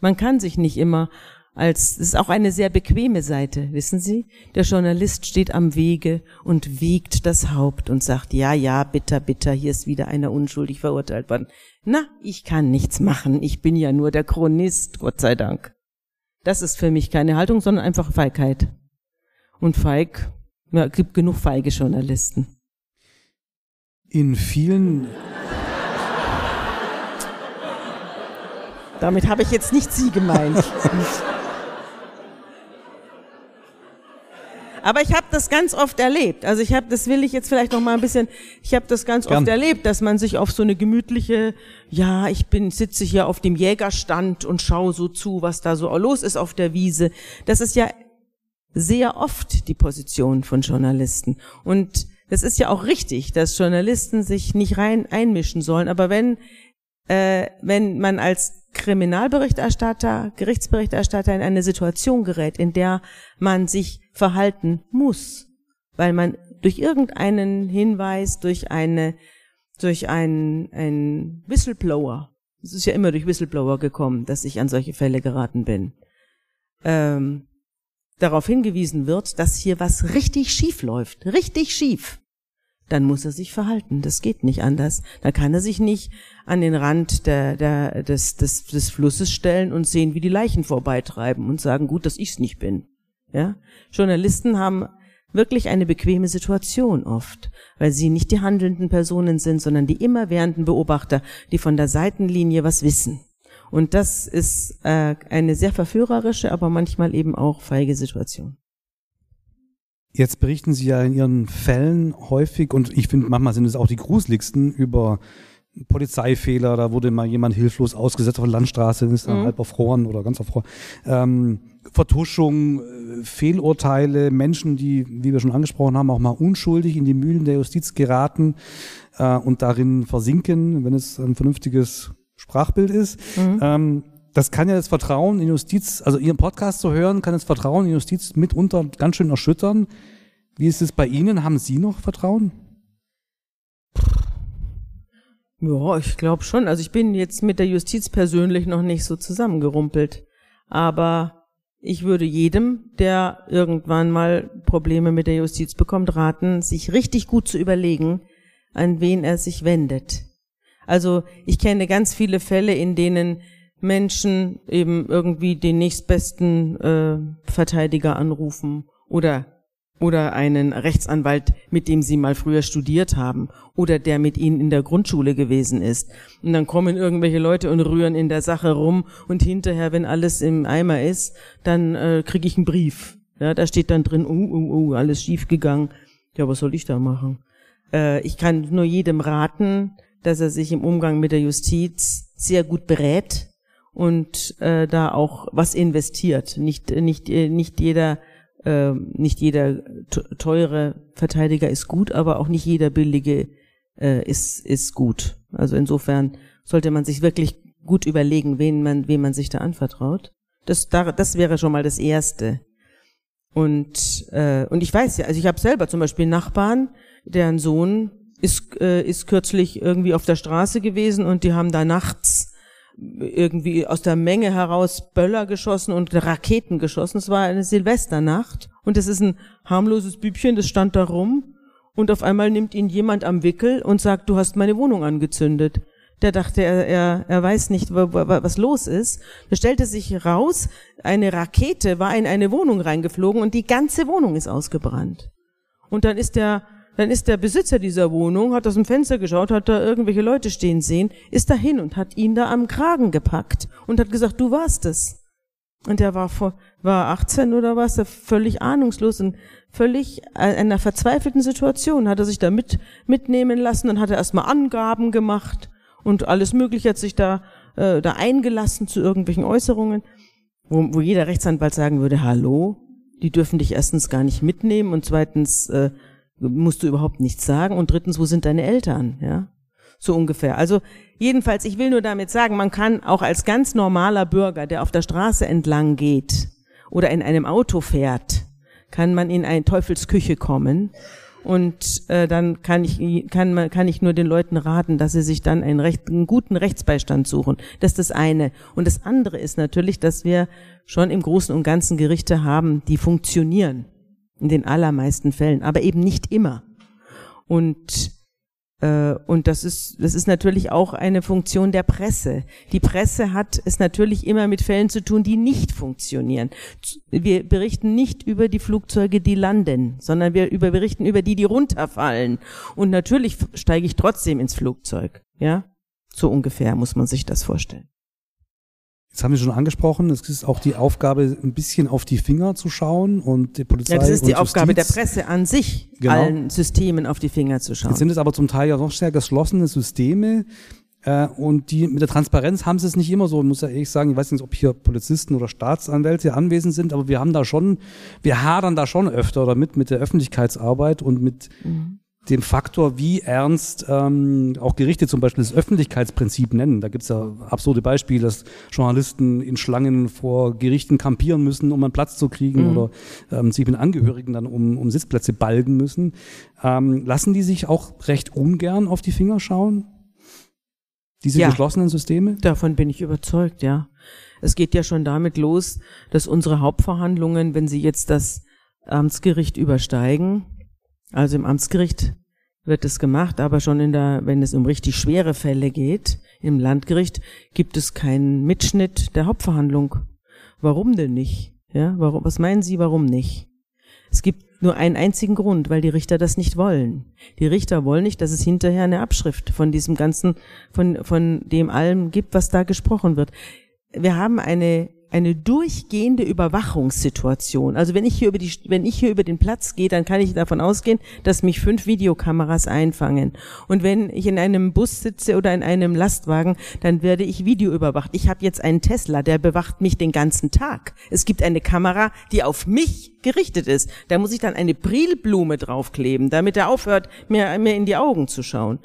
Man kann sich nicht immer als, es ist auch eine sehr bequeme Seite, wissen Sie? Der Journalist steht am Wege und wiegt das Haupt und sagt, ja, ja, bitter, bitter, hier ist wieder einer unschuldig verurteilt worden. Na, ich kann nichts machen, ich bin ja nur der Chronist, Gott sei Dank. Das ist für mich keine Haltung, sondern einfach Feigheit. Und feig, ja, gibt genug feige Journalisten. In vielen Damit habe ich jetzt nicht Sie gemeint. Aber ich habe das ganz oft erlebt. Also ich habe, das will ich jetzt vielleicht noch mal ein bisschen. Ich habe das ganz Gern. oft erlebt, dass man sich auf so eine gemütliche, ja, ich bin sitze hier auf dem Jägerstand und schaue so zu, was da so los ist auf der Wiese. Das ist ja sehr oft die Position von Journalisten und das ist ja auch richtig, dass Journalisten sich nicht rein einmischen sollen. Aber wenn äh, wenn man als Kriminalberichterstatter, Gerichtsberichterstatter in eine Situation gerät, in der man sich verhalten muss, weil man durch irgendeinen Hinweis, durch eine, durch einen, einen Whistleblower, es ist ja immer durch Whistleblower gekommen, dass ich an solche Fälle geraten bin, ähm, darauf hingewiesen wird, dass hier was richtig schief läuft, richtig schief dann muss er sich verhalten. Das geht nicht anders. Da kann er sich nicht an den Rand der, der, des, des, des Flusses stellen und sehen, wie die Leichen vorbeitreiben und sagen, gut, dass ich's nicht bin. Ja? Journalisten haben wirklich eine bequeme Situation oft, weil sie nicht die handelnden Personen sind, sondern die immerwährenden Beobachter, die von der Seitenlinie was wissen. Und das ist äh, eine sehr verführerische, aber manchmal eben auch feige Situation. Jetzt berichten Sie ja in Ihren Fällen häufig, und ich finde, manchmal sind es auch die gruseligsten, über Polizeifehler, da wurde mal jemand hilflos ausgesetzt auf der Landstraße, ist dann mhm. halb erfroren oder ganz erfroren. Ähm, Vertuschung, äh, Fehlurteile, Menschen, die, wie wir schon angesprochen haben, auch mal unschuldig in die Mühlen der Justiz geraten äh, und darin versinken, wenn es ein vernünftiges Sprachbild ist. Mhm. Ähm, das kann ja das Vertrauen in Justiz, also Ihren Podcast zu hören, kann das Vertrauen in Justiz mitunter ganz schön erschüttern. Wie ist es bei Ihnen? Haben Sie noch Vertrauen? Ja, ich glaube schon. Also ich bin jetzt mit der Justiz persönlich noch nicht so zusammengerumpelt. Aber ich würde jedem, der irgendwann mal Probleme mit der Justiz bekommt, raten, sich richtig gut zu überlegen, an wen er sich wendet. Also ich kenne ganz viele Fälle, in denen Menschen eben irgendwie den nächstbesten äh, Verteidiger anrufen oder oder einen Rechtsanwalt, mit dem sie mal früher studiert haben oder der mit ihnen in der Grundschule gewesen ist. Und dann kommen irgendwelche Leute und rühren in der Sache rum und hinterher, wenn alles im Eimer ist, dann äh, kriege ich einen Brief. Ja, da steht dann drin, uh, uh, uh, alles schief gegangen. Ja, was soll ich da machen? Äh, ich kann nur jedem raten, dass er sich im Umgang mit der Justiz sehr gut berät und äh, da auch was investiert. Nicht, nicht, äh, nicht jeder, äh, nicht jeder teure Verteidiger ist gut, aber auch nicht jeder billige äh, ist, ist gut. Also insofern sollte man sich wirklich gut überlegen, wen man, wem man sich da anvertraut. Das, da, das wäre schon mal das Erste. Und, äh, und ich weiß ja, also ich habe selber zum Beispiel Nachbarn, deren Sohn ist, äh, ist kürzlich irgendwie auf der Straße gewesen und die haben da nachts irgendwie aus der Menge heraus Böller geschossen und Raketen geschossen. Es war eine Silvesternacht und es ist ein harmloses Bübchen, das stand da rum und auf einmal nimmt ihn jemand am Wickel und sagt, du hast meine Wohnung angezündet. Der dachte, er, er, er weiß nicht, was los ist. Da stellte sich raus, eine Rakete war in eine Wohnung reingeflogen und die ganze Wohnung ist ausgebrannt. Und dann ist der dann ist der Besitzer dieser Wohnung, hat aus dem Fenster geschaut, hat da irgendwelche Leute stehen sehen, ist dahin und hat ihn da am Kragen gepackt und hat gesagt, du warst es. Und er war vor, war 18 oder was, er völlig ahnungslos und völlig in einer verzweifelten Situation, hat er sich da mit, mitnehmen lassen, dann hat er erstmal Angaben gemacht und alles Mögliche hat sich da, äh, da eingelassen zu irgendwelchen Äußerungen, wo, wo jeder Rechtsanwalt sagen würde, hallo, die dürfen dich erstens gar nicht mitnehmen und zweitens äh, musst du überhaupt nichts sagen und drittens, wo sind deine Eltern, ja? So ungefähr. Also jedenfalls, ich will nur damit sagen, man kann auch als ganz normaler Bürger, der auf der Straße entlang geht oder in einem Auto fährt, kann man in eine Teufelsküche kommen und äh, dann kann ich, kann, man, kann ich nur den Leuten raten, dass sie sich dann einen, recht, einen guten Rechtsbeistand suchen. Das ist das eine. Und das andere ist natürlich, dass wir schon im Großen und Ganzen Gerichte haben, die funktionieren. In den allermeisten Fällen, aber eben nicht immer. Und äh, und das ist, das ist natürlich auch eine Funktion der Presse. Die Presse hat es natürlich immer mit Fällen zu tun, die nicht funktionieren. Wir berichten nicht über die Flugzeuge, die landen, sondern wir über, berichten über die, die runterfallen. Und natürlich steige ich trotzdem ins Flugzeug. Ja, so ungefähr muss man sich das vorstellen. Jetzt haben wir schon angesprochen, es ist auch die Aufgabe, ein bisschen auf die Finger zu schauen und die Polizei. Ja, das ist die Aufgabe der Presse an sich, genau. allen Systemen auf die Finger zu schauen. Jetzt sind es aber zum Teil ja noch sehr geschlossene Systeme. Äh, und die mit der Transparenz haben sie es nicht immer so. Ich muss ja ehrlich sagen, ich weiß nicht, ob hier Polizisten oder Staatsanwälte anwesend sind, aber wir haben da schon, wir hadern da schon öfter damit mit der Öffentlichkeitsarbeit und mit mhm dem Faktor, wie ernst ähm, auch Gerichte zum Beispiel das Öffentlichkeitsprinzip nennen. Da gibt es ja absurde Beispiele, dass Journalisten in Schlangen vor Gerichten kampieren müssen, um einen Platz zu kriegen mhm. oder ähm, sich mit Angehörigen dann um, um Sitzplätze balgen müssen. Ähm, lassen die sich auch recht ungern auf die Finger schauen? Diese ja, geschlossenen Systeme? Davon bin ich überzeugt, ja. Es geht ja schon damit los, dass unsere Hauptverhandlungen, wenn sie jetzt das Amtsgericht übersteigen, also im Amtsgericht wird es gemacht, aber schon in der, wenn es um richtig schwere Fälle geht, im Landgericht gibt es keinen Mitschnitt der Hauptverhandlung. Warum denn nicht? Ja, warum, was meinen Sie, warum nicht? Es gibt nur einen einzigen Grund, weil die Richter das nicht wollen. Die Richter wollen nicht, dass es hinterher eine Abschrift von diesem ganzen, von, von dem allem gibt, was da gesprochen wird. Wir haben eine eine durchgehende Überwachungssituation. Also wenn ich hier über die, wenn ich hier über den Platz gehe, dann kann ich davon ausgehen, dass mich fünf Videokameras einfangen. Und wenn ich in einem Bus sitze oder in einem Lastwagen, dann werde ich Video überwacht. Ich habe jetzt einen Tesla, der bewacht mich den ganzen Tag. Es gibt eine Kamera, die auf mich gerichtet ist. Da muss ich dann eine Prilblume draufkleben, damit er aufhört, mir, mir in die Augen zu schauen.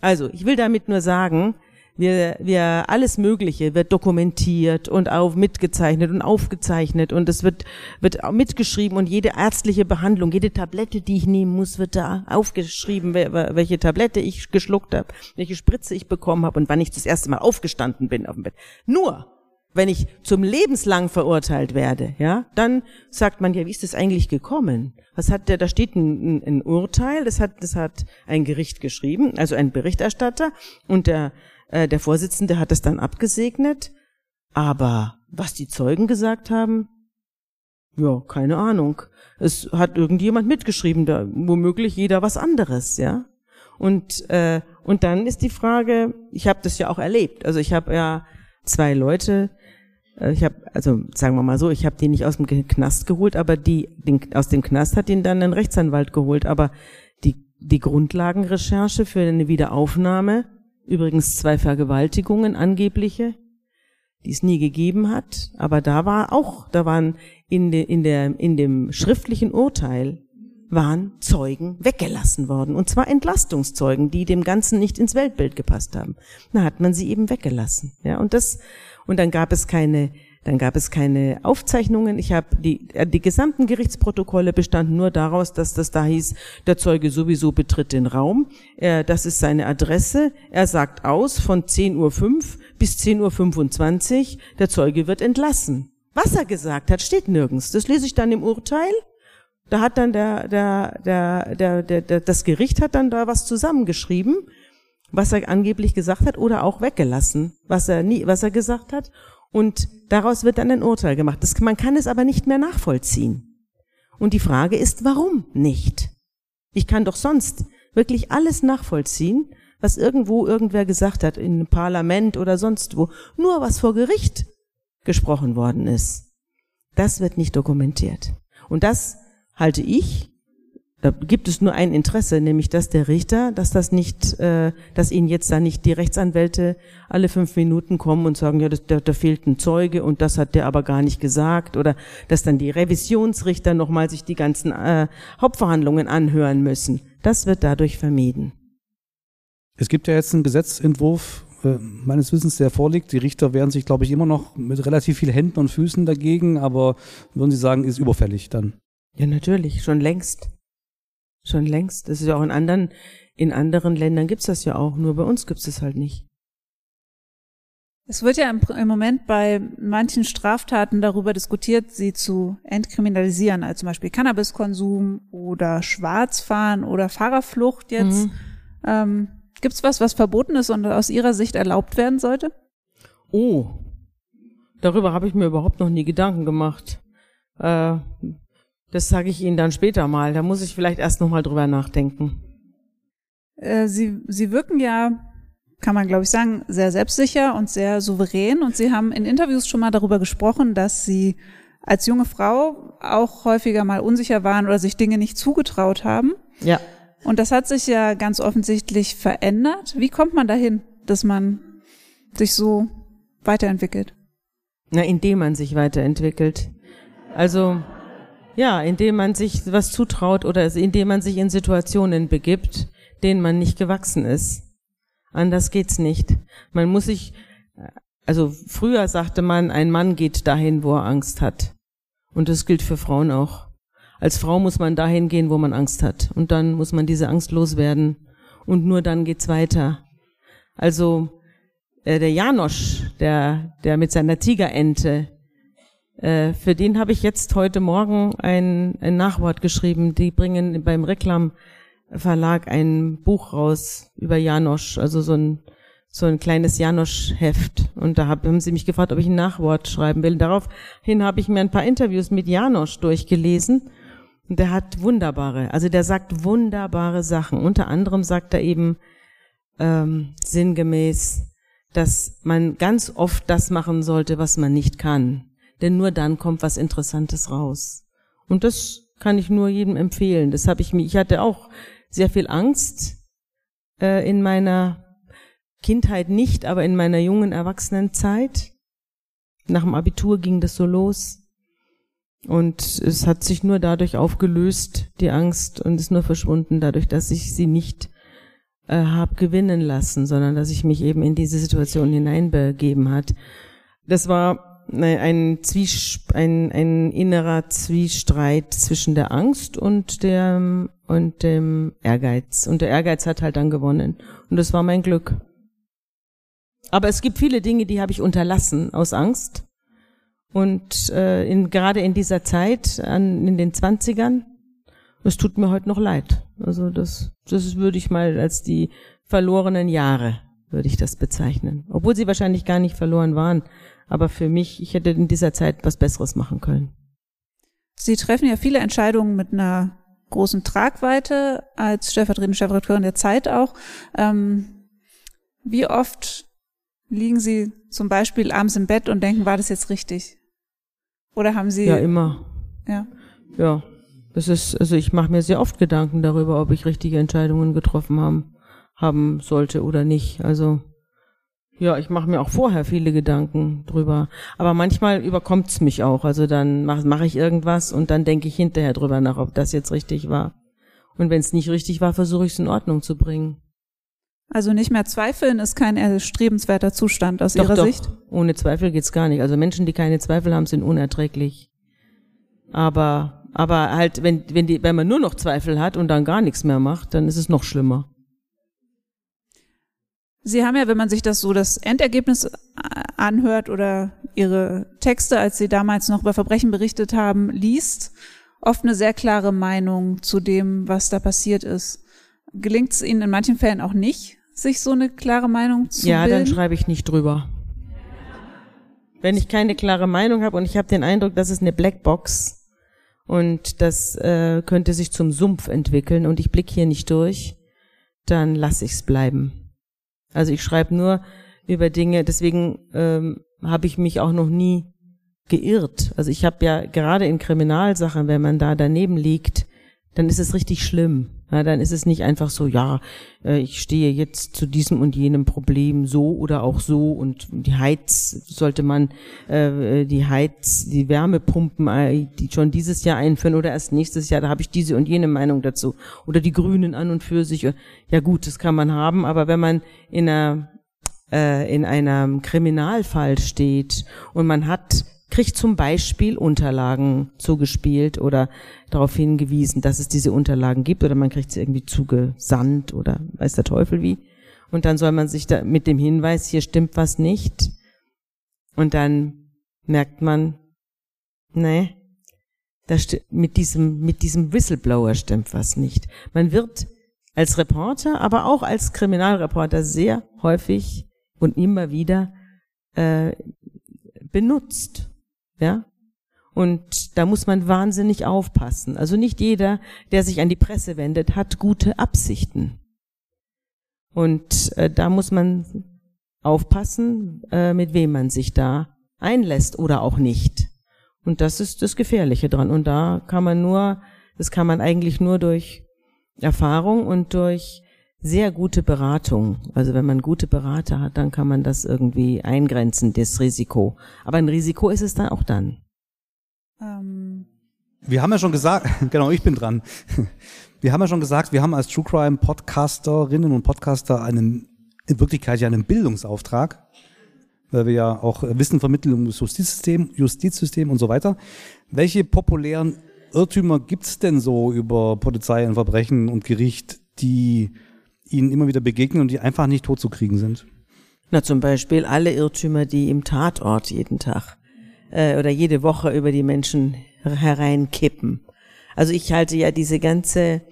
Also, ich will damit nur sagen, wir, wir alles Mögliche wird dokumentiert und auch mitgezeichnet und aufgezeichnet und es wird, wird mitgeschrieben und jede ärztliche Behandlung, jede Tablette, die ich nehmen muss, wird da aufgeschrieben, welche Tablette ich geschluckt habe, welche Spritze ich bekommen habe und wann ich das erste Mal aufgestanden bin auf dem Bett. Nur, wenn ich zum lebenslang verurteilt werde, ja, dann sagt man ja, wie ist das eigentlich gekommen? Was hat der, da steht ein, ein Urteil, das hat, das hat ein Gericht geschrieben, also ein Berichterstatter und der, äh, der Vorsitzende hat es dann abgesegnet. Aber was die Zeugen gesagt haben, ja, keine Ahnung. Es hat irgendjemand mitgeschrieben, da womöglich jeder was anderes, ja. Und äh, und dann ist die Frage, ich habe das ja auch erlebt. Also ich habe ja zwei Leute, äh, ich habe also sagen wir mal so, ich habe die nicht aus dem Knast geholt, aber die den, aus dem Knast hat ihn dann ein Rechtsanwalt geholt. Aber die die Grundlagenrecherche für eine Wiederaufnahme Übrigens zwei Vergewaltigungen angebliche, die es nie gegeben hat. Aber da war auch, da waren in, de, in, der, in dem schriftlichen Urteil waren Zeugen weggelassen worden. Und zwar Entlastungszeugen, die dem Ganzen nicht ins Weltbild gepasst haben. Da hat man sie eben weggelassen. Ja, und das, und dann gab es keine dann gab es keine Aufzeichnungen. Ich habe die, äh, die gesamten Gerichtsprotokolle bestanden nur daraus, dass das da hieß, der Zeuge sowieso betritt den Raum. Er, das ist seine Adresse. Er sagt aus von 10.05 Uhr bis 10.25 Uhr. Der Zeuge wird entlassen. Was er gesagt hat, steht nirgends. Das lese ich dann im Urteil. Da hat dann der, der, der, der, der, der das Gericht hat dann da was zusammengeschrieben, was er angeblich gesagt hat oder auch weggelassen, was er nie, was er gesagt hat. Und daraus wird dann ein Urteil gemacht. Das, man kann es aber nicht mehr nachvollziehen. Und die Frage ist, warum nicht? Ich kann doch sonst wirklich alles nachvollziehen, was irgendwo irgendwer gesagt hat, in einem Parlament oder sonst wo. Nur was vor Gericht gesprochen worden ist. Das wird nicht dokumentiert. Und das halte ich da gibt es nur ein Interesse, nämlich dass der Richter, dass das nicht, äh, dass ihnen jetzt da nicht die Rechtsanwälte alle fünf Minuten kommen und sagen, ja, das, da, da fehlt ein Zeuge und das hat der aber gar nicht gesagt, oder dass dann die Revisionsrichter nochmal sich die ganzen äh, Hauptverhandlungen anhören müssen. Das wird dadurch vermieden. Es gibt ja jetzt einen Gesetzentwurf, äh, meines Wissens, der vorliegt. Die Richter wehren sich, glaube ich, immer noch mit relativ viel Händen und Füßen dagegen, aber würden Sie sagen, ist überfällig dann? Ja, natürlich, schon längst. Schon längst. Das ist ja auch in anderen, in anderen Ländern gibt's das ja auch, nur bei uns gibt's es halt nicht. Es wird ja im, im, Moment bei manchen Straftaten darüber diskutiert, sie zu entkriminalisieren, also zum Beispiel Cannabiskonsum oder Schwarzfahren oder Fahrerflucht jetzt. Mhm. Ähm, Gibt was, was verboten ist und aus Ihrer Sicht erlaubt werden sollte? Oh, darüber habe ich mir überhaupt noch nie Gedanken gemacht. Äh, das sage ich Ihnen dann später mal. Da muss ich vielleicht erst noch mal drüber nachdenken. Äh, Sie, Sie wirken ja, kann man glaube ich sagen, sehr selbstsicher und sehr souverän. Und Sie haben in Interviews schon mal darüber gesprochen, dass Sie als junge Frau auch häufiger mal unsicher waren oder sich Dinge nicht zugetraut haben. Ja. Und das hat sich ja ganz offensichtlich verändert. Wie kommt man dahin, dass man sich so weiterentwickelt? Na, indem man sich weiterentwickelt. Also, ja, indem man sich was zutraut oder indem man sich in Situationen begibt, denen man nicht gewachsen ist. Anders geht's nicht. Man muss sich, also früher sagte man, ein Mann geht dahin, wo er Angst hat. Und das gilt für Frauen auch. Als Frau muss man dahin gehen, wo man Angst hat. Und dann muss man diese Angst loswerden. Und nur dann geht's weiter. Also äh, der Janosch, der, der mit seiner Tigerente, äh, für den habe ich jetzt heute Morgen ein, ein Nachwort geschrieben. Die bringen beim Reklam Verlag ein Buch raus über Janosch, also so ein so ein kleines Janosch-Heft. Und da haben sie mich gefragt, ob ich ein Nachwort schreiben will. Daraufhin habe ich mir ein paar Interviews mit Janosch durchgelesen. Und der hat wunderbare, also der sagt wunderbare Sachen. Unter anderem sagt er eben ähm, sinngemäß, dass man ganz oft das machen sollte, was man nicht kann. Denn nur dann kommt was Interessantes raus. Und das kann ich nur jedem empfehlen. Das habe ich mir, ich hatte auch sehr viel Angst äh, in meiner Kindheit nicht, aber in meiner jungen Erwachsenenzeit. Nach dem Abitur ging das so los. Und es hat sich nur dadurch aufgelöst, die Angst, und ist nur verschwunden dadurch, dass ich sie nicht äh, habe gewinnen lassen, sondern dass ich mich eben in diese Situation hineinbegeben hat. Das war ein, Zwiesp ein, ein innerer Zwiestreit zwischen der Angst und der und dem Ehrgeiz. Und der Ehrgeiz hat halt dann gewonnen. Und das war mein Glück. Aber es gibt viele Dinge, die habe ich unterlassen aus Angst. Und äh, in, gerade in dieser Zeit, an, in den Zwanzigern, es tut mir heute noch leid. Also das, das würde ich mal als die verlorenen Jahre, würde ich das bezeichnen. Obwohl sie wahrscheinlich gar nicht verloren waren. Aber für mich, ich hätte in dieser Zeit was Besseres machen können. Sie treffen ja viele Entscheidungen mit einer großen Tragweite als stellvertretende Chefredakteurin der Zeit auch. Ähm, wie oft liegen Sie zum Beispiel abends im Bett und denken, war das jetzt richtig? Oder haben Sie? Ja, immer. Ja. Ja. Das ist, also ich mache mir sehr oft Gedanken darüber, ob ich richtige Entscheidungen getroffen haben, haben sollte oder nicht. Also ja, ich mache mir auch vorher viele Gedanken drüber. Aber manchmal überkommt's mich auch. Also dann mache mach ich irgendwas und dann denke ich hinterher drüber nach, ob das jetzt richtig war. Und wenn es nicht richtig war, versuche ich es in Ordnung zu bringen. Also nicht mehr zweifeln ist kein erstrebenswerter Zustand aus doch, Ihrer doch. Sicht? Ohne Zweifel geht's gar nicht. Also Menschen, die keine Zweifel haben, sind unerträglich. Aber, aber halt, wenn, wenn, die, wenn man nur noch Zweifel hat und dann gar nichts mehr macht, dann ist es noch schlimmer. Sie haben ja, wenn man sich das so das Endergebnis anhört oder Ihre Texte, als Sie damals noch über Verbrechen berichtet haben, liest, oft eine sehr klare Meinung zu dem, was da passiert ist gelingt es Ihnen in manchen Fällen auch nicht, sich so eine klare Meinung zu ja, bilden? Ja, dann schreibe ich nicht drüber. Wenn ich keine klare Meinung habe und ich habe den Eindruck, das ist eine Blackbox und das äh, könnte sich zum Sumpf entwickeln und ich blick hier nicht durch, dann lasse ich es bleiben. Also ich schreibe nur über Dinge, deswegen ähm, habe ich mich auch noch nie geirrt. Also ich habe ja gerade in Kriminalsachen, wenn man da daneben liegt, dann ist es richtig schlimm. Ja, dann ist es nicht einfach so, ja, äh, ich stehe jetzt zu diesem und jenem Problem so oder auch so und die Heiz sollte man äh, die Heiz, die Wärmepumpen, äh, die schon dieses Jahr einführen oder erst nächstes Jahr, da habe ich diese und jene Meinung dazu. Oder die Grünen an und für sich. Ja gut, das kann man haben, aber wenn man in einer äh, in einem Kriminalfall steht und man hat kriegt zum Beispiel Unterlagen zugespielt oder darauf hingewiesen, dass es diese Unterlagen gibt oder man kriegt sie irgendwie zugesandt oder weiß der Teufel wie. Und dann soll man sich da mit dem Hinweis, hier stimmt was nicht. Und dann merkt man, nee, da mit diesem, mit diesem Whistleblower stimmt was nicht. Man wird als Reporter, aber auch als Kriminalreporter sehr häufig und immer wieder äh, benutzt. Ja? Und da muss man wahnsinnig aufpassen. Also nicht jeder, der sich an die Presse wendet, hat gute Absichten. Und äh, da muss man aufpassen, äh, mit wem man sich da einlässt oder auch nicht. Und das ist das Gefährliche dran. Und da kann man nur, das kann man eigentlich nur durch Erfahrung und durch sehr gute Beratung. Also wenn man gute Berater hat, dann kann man das irgendwie eingrenzen, das Risiko. Aber ein Risiko ist es dann auch dann. Ähm. Wir haben ja schon gesagt, genau, ich bin dran. Wir haben ja schon gesagt, wir haben als True Crime Podcasterinnen und Podcaster einen, in Wirklichkeit ja einen Bildungsauftrag, weil wir ja auch Wissen vermitteln um das Justizsystem, Justizsystem und so weiter. Welche populären Irrtümer gibt's denn so über Polizei und Verbrechen und Gericht, die ihnen immer wieder begegnen und die einfach nicht totzukriegen sind? Na, zum Beispiel alle Irrtümer, die im Tatort jeden Tag äh, oder jede Woche über die Menschen hereinkippen. Also ich halte ja diese ganze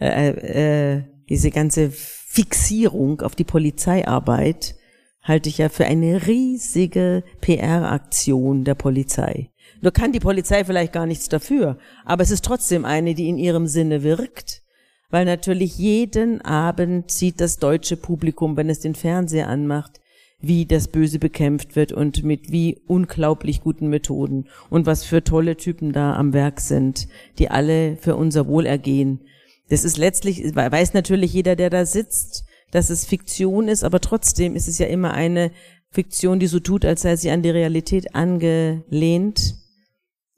äh, äh, diese ganze Fixierung auf die Polizeiarbeit halte ich ja für eine riesige PR-Aktion der Polizei. Nur kann die Polizei vielleicht gar nichts dafür, aber es ist trotzdem eine, die in ihrem Sinne wirkt, weil natürlich jeden Abend sieht das deutsche Publikum, wenn es den Fernseher anmacht, wie das Böse bekämpft wird und mit wie unglaublich guten Methoden und was für tolle Typen da am Werk sind, die alle für unser Wohlergehen. Das ist letztlich, weiß natürlich jeder, der da sitzt, dass es Fiktion ist, aber trotzdem ist es ja immer eine Fiktion, die so tut, als sei sie an die Realität angelehnt.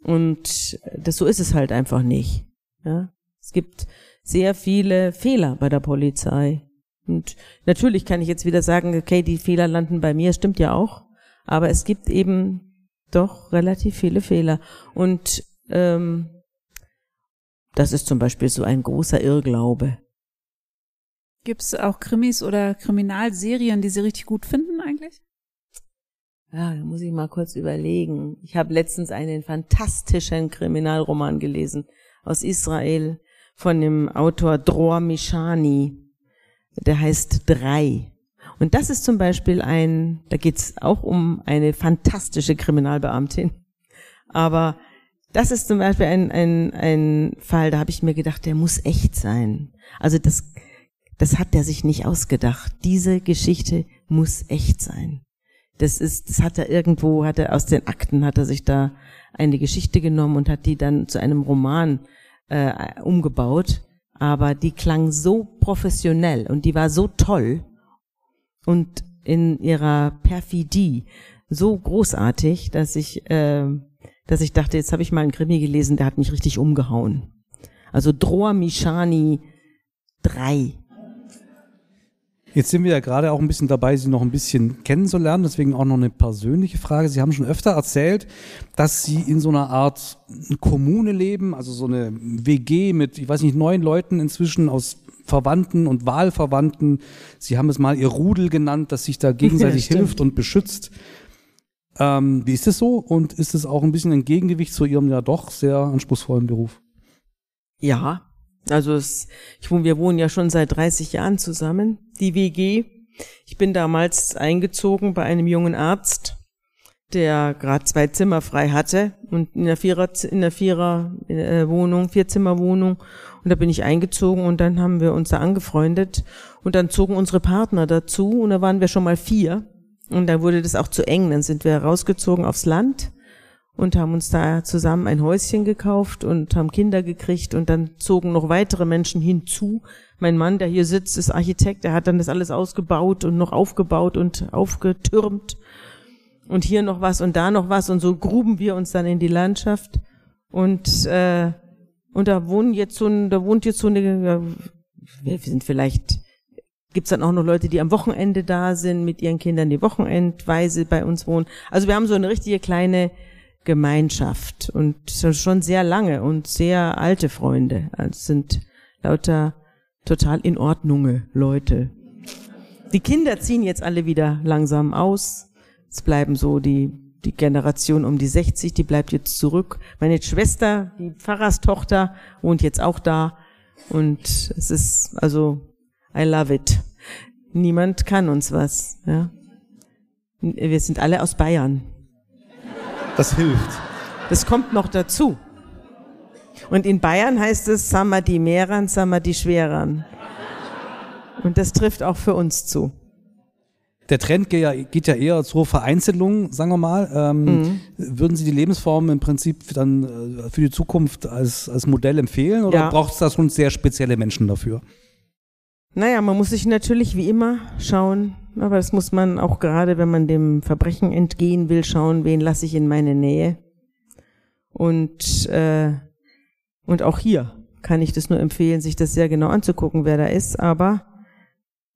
Und das, so ist es halt einfach nicht. Ja? Es gibt sehr viele Fehler bei der Polizei. Und natürlich kann ich jetzt wieder sagen, okay, die Fehler landen bei mir, stimmt ja auch. Aber es gibt eben doch relativ viele Fehler. Und ähm, das ist zum Beispiel so ein großer Irrglaube. Gibt es auch Krimis oder Kriminalserien, die Sie richtig gut finden eigentlich? Ja, da muss ich mal kurz überlegen. Ich habe letztens einen fantastischen Kriminalroman gelesen aus Israel von dem Autor Dror Mishani der heißt Drei. Und das ist zum Beispiel ein, da geht's auch um eine fantastische Kriminalbeamtin. Aber das ist zum Beispiel ein, ein, ein Fall, da habe ich mir gedacht, der muss echt sein. Also das, das hat er sich nicht ausgedacht. Diese Geschichte muss echt sein. Das ist, das hat er irgendwo, hat er aus den Akten, hat er sich da eine Geschichte genommen und hat die dann zu einem Roman äh, umgebaut aber die klang so professionell und die war so toll und in ihrer Perfidie so großartig, dass ich, äh, dass ich dachte, jetzt habe ich mal einen Krimi gelesen, der hat mich richtig umgehauen. Also Droa Mishani 3 Jetzt sind wir ja gerade auch ein bisschen dabei, Sie noch ein bisschen kennenzulernen, deswegen auch noch eine persönliche Frage. Sie haben schon öfter erzählt, dass Sie in so einer Art Kommune leben, also so eine WG mit, ich weiß nicht, neun Leuten inzwischen aus Verwandten und Wahlverwandten. Sie haben es mal Ihr Rudel genannt, das sich da gegenseitig ja, hilft und beschützt. Ähm, wie ist es so? Und ist es auch ein bisschen ein Gegengewicht zu Ihrem ja doch sehr anspruchsvollen Beruf? Ja, also es, ich wohne, wir wohnen ja schon seit 30 Jahren zusammen, die WG. Ich bin damals eingezogen bei einem jungen Arzt, der gerade zwei Zimmer frei hatte und in der Vierer, in der Vierer äh, Wohnung, Vierzimmerwohnung. Und da bin ich eingezogen und dann haben wir uns da angefreundet und dann zogen unsere Partner dazu und da waren wir schon mal vier. Und da wurde das auch zu eng. Dann sind wir rausgezogen aufs Land und haben uns da zusammen ein Häuschen gekauft und haben Kinder gekriegt. Und dann zogen noch weitere Menschen hinzu. Mein Mann, der hier sitzt, ist Architekt, der hat dann das alles ausgebaut und noch aufgebaut und aufgetürmt. Und hier noch was und da noch was. Und so gruben wir uns dann in die Landschaft. Und äh, und da wohnen jetzt so ein, da wohnt jetzt so eine, wir sind vielleicht gibt's dann auch noch Leute, die am Wochenende da sind mit ihren Kindern, die wochenendweise bei uns wohnen. Also wir haben so eine richtige kleine Gemeinschaft und schon sehr lange und sehr alte Freunde. Also sind lauter total in Ordnunge Leute. Die Kinder ziehen jetzt alle wieder langsam aus. Es bleiben so die, die Generation um die 60, die bleibt jetzt zurück. Meine Schwester, die Pfarrerstochter, wohnt jetzt auch da. Und es ist, also, I love it. Niemand kann uns was, ja. Wir sind alle aus Bayern. Das hilft. Das kommt noch dazu. Und in Bayern heißt es Sammer die Mehrern, Sammer die Schwerern. Und das trifft auch für uns zu. Der Trend geht ja, geht ja eher zur Vereinzelung, sagen wir mal. Ähm, mhm. Würden Sie die Lebensform im Prinzip dann äh, für die Zukunft als, als Modell empfehlen oder ja. braucht es da schon sehr spezielle Menschen dafür? Naja, man muss sich natürlich wie immer schauen, aber das muss man auch gerade, wenn man dem Verbrechen entgehen will, schauen, wen lasse ich in meine Nähe. Und, äh, und auch hier kann ich das nur empfehlen, sich das sehr genau anzugucken, wer da ist. Aber,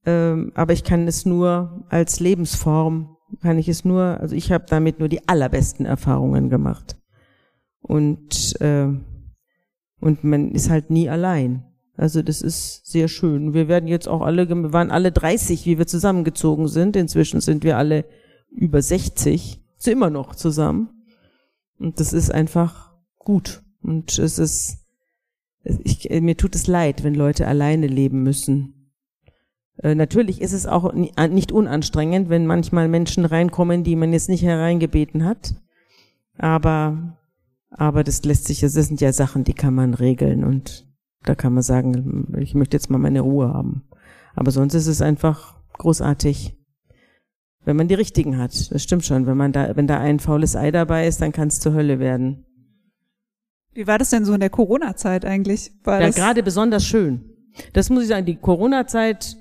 ähm, aber ich kann es nur als Lebensform, kann ich es nur, also ich habe damit nur die allerbesten Erfahrungen gemacht. Und, äh, und man ist halt nie allein. Also das ist sehr schön. Wir werden jetzt auch alle, wir waren alle 30, wie wir zusammengezogen sind. Inzwischen sind wir alle über 60, sind immer noch zusammen. Und das ist einfach gut. Und es ist, ich, mir tut es leid, wenn Leute alleine leben müssen. Äh, natürlich ist es auch nicht unanstrengend, wenn manchmal Menschen reinkommen, die man jetzt nicht hereingebeten hat. Aber, aber das lässt sich, das sind ja Sachen, die kann man regeln und da kann man sagen, ich möchte jetzt mal meine Ruhe haben. Aber sonst ist es einfach großartig, wenn man die richtigen hat. Das stimmt schon. Wenn man da, wenn da ein faules Ei dabei ist, dann kann es zur Hölle werden. Wie war das denn so in der Corona-Zeit eigentlich? War ja, gerade besonders schön. Das muss ich sagen, die Corona-Zeit